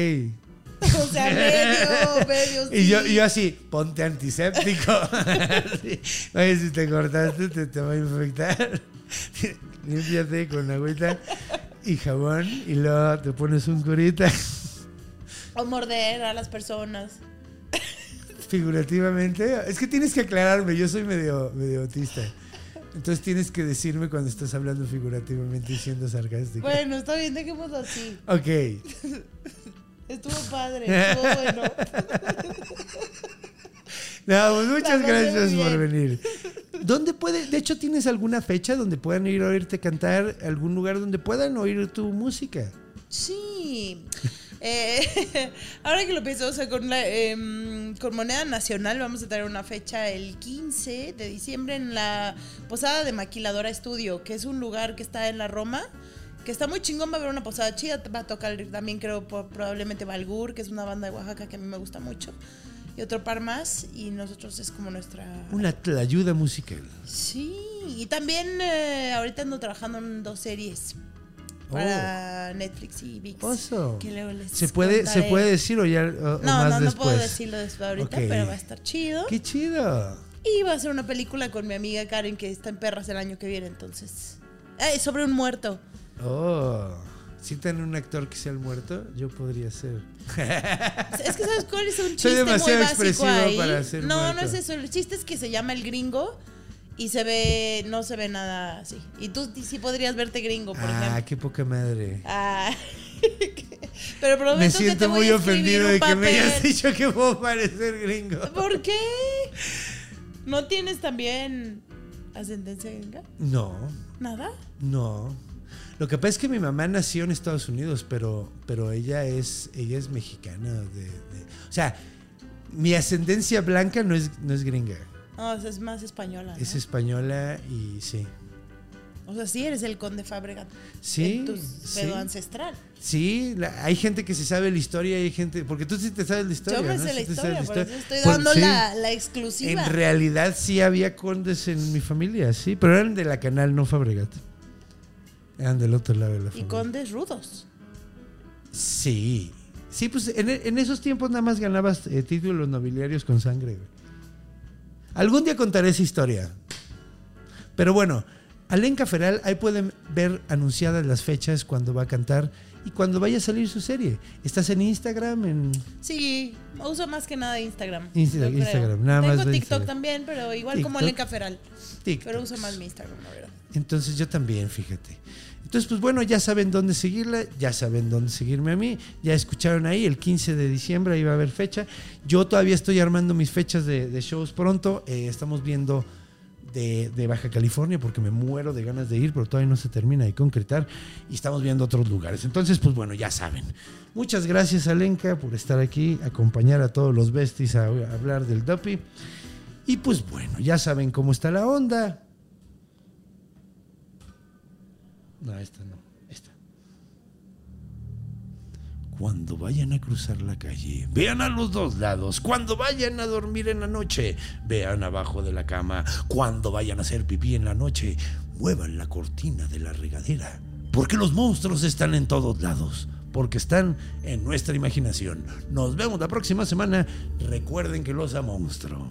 [laughs] O sea, medio, medio. Y yo, sí. y yo así, ponte antiséptico. [laughs] Oye, si te cortaste, te, te va a infectar. [laughs] Límpiate con agüita y jabón y luego te pones un curita. O morder a las personas. Figurativamente. Es que tienes que aclararme, yo soy medio, medio autista. Entonces tienes que decirme cuando estás hablando figurativamente y siendo sarcástico. Bueno, está bien, dejémoslo así. Ok. Estuvo padre, estuvo bueno. [laughs] No, pues muchas gracias por venir. ¿Dónde puede, de hecho, tienes alguna fecha donde puedan ir a oírte cantar, algún lugar donde puedan oír tu música? Sí. Eh, [laughs] ahora que lo pienso, o sea, con, la, em, con Moneda Nacional vamos a tener una fecha el 15 de diciembre en la Posada de Maquiladora Estudio, que es un lugar que está en la Roma, que está muy chingón, va a haber una posada chida, va a tocar también creo probablemente Balgur, que es una banda de Oaxaca que a mí me gusta mucho, y otro par más, y nosotros es como nuestra... Una ayuda musical. Sí, y también eh, ahorita ando trabajando en dos series para Netflix y VIX. Oh. Oso. Que luego les ¿Se puede, ¿Se puede decir o ya o- o No, más no, no después? puedo decirlo después ahorita, Ok. pero va a estar chido. ¡Qué chido! Y va a ser una película con mi amiga Karen que está en Perras el año que viene, entonces. Es sobre un muerto. Oh, si tienen un actor que sea el muerto, yo podría ser. [laughs] Es que sabes cuál es un Soy chiste muy demasiado básico expresivo ahí. para ser no, muerto. no es eso. El chiste es que se llama el gringo y se ve, no se ve nada así. Y tú sí podrías verte gringo, por ah, ejemplo. qué poca madre. Ah. [laughs] Pero prometo Me que siento te voy muy a escribir ofendido de que me hayas dicho que puedo parecer gringo. ¿Por qué? [laughs] ¿No tienes también ascendencia gringa? No, ¿Nada? no. Lo que pasa es que mi mamá nació en Estados Unidos, pero, pero ella es ella es mexicana. De, de- o sea, mi ascendencia blanca no es, no es gringa. No, es más española. ¿no? Es española y sí. O sea, sí eres el conde Fabregat. Sí, tu sí. ancestral. Sí, la- hay gente que se sabe la historia hay gente. Porque tú sí te sabes la historia. Yo me ¿no? sé la Sí historia, sabes por eso estoy Por- dando sí. la, la exclusiva. En realidad sí había condes en mi familia, sí, pero eran de la canal, no Fabregat. Eran del otro lado de la y familia. condes rudos. Sí. Sí, pues en, en esos tiempos nada más ganabas eh, títulos nobiliarios con sangre. güey. Algún día contaré esa historia. Pero bueno, Alenka Feral, ahí pueden ver anunciadas las fechas cuando va a cantar y cuando vaya a salir su serie. ¿Estás en Instagram? En... Sí, uso más que nada Instagram. Insta-. Instagram, nada Tengo más de TikTok Instagram. también, pero igual como TikTok. Lenca Feral. TikTok. Pero uso más mi Instagram, la verdad. Entonces yo también, fíjate. Entonces, pues bueno, ya saben dónde seguirla, ya saben dónde seguirme a mí, ya escucharon ahí, el 15 de diciembre ahí va a haber fecha. Yo todavía estoy armando mis fechas de, de shows pronto, eh, estamos viendo de, Baja California porque me muero de ganas de ir, pero todavía no se termina de concretar y estamos viendo otros lugares. Entonces, pues bueno, ya saben. Muchas gracias, Alenka, por estar aquí, acompañar a todos los besties a, a hablar del Duppy. Y pues bueno, ya saben cómo está la onda. No, esta no, Cuando vayan a cruzar la calle, vean a los dos lados. Cuando vayan a dormir en la noche, vean abajo de la cama. Cuando vayan a hacer pipí en la noche, muevan la cortina de la regadera. Porque los monstruos están en todos lados. Porque están en nuestra imaginación. Nos vemos la próxima semana. Recuerden que los a monstruo.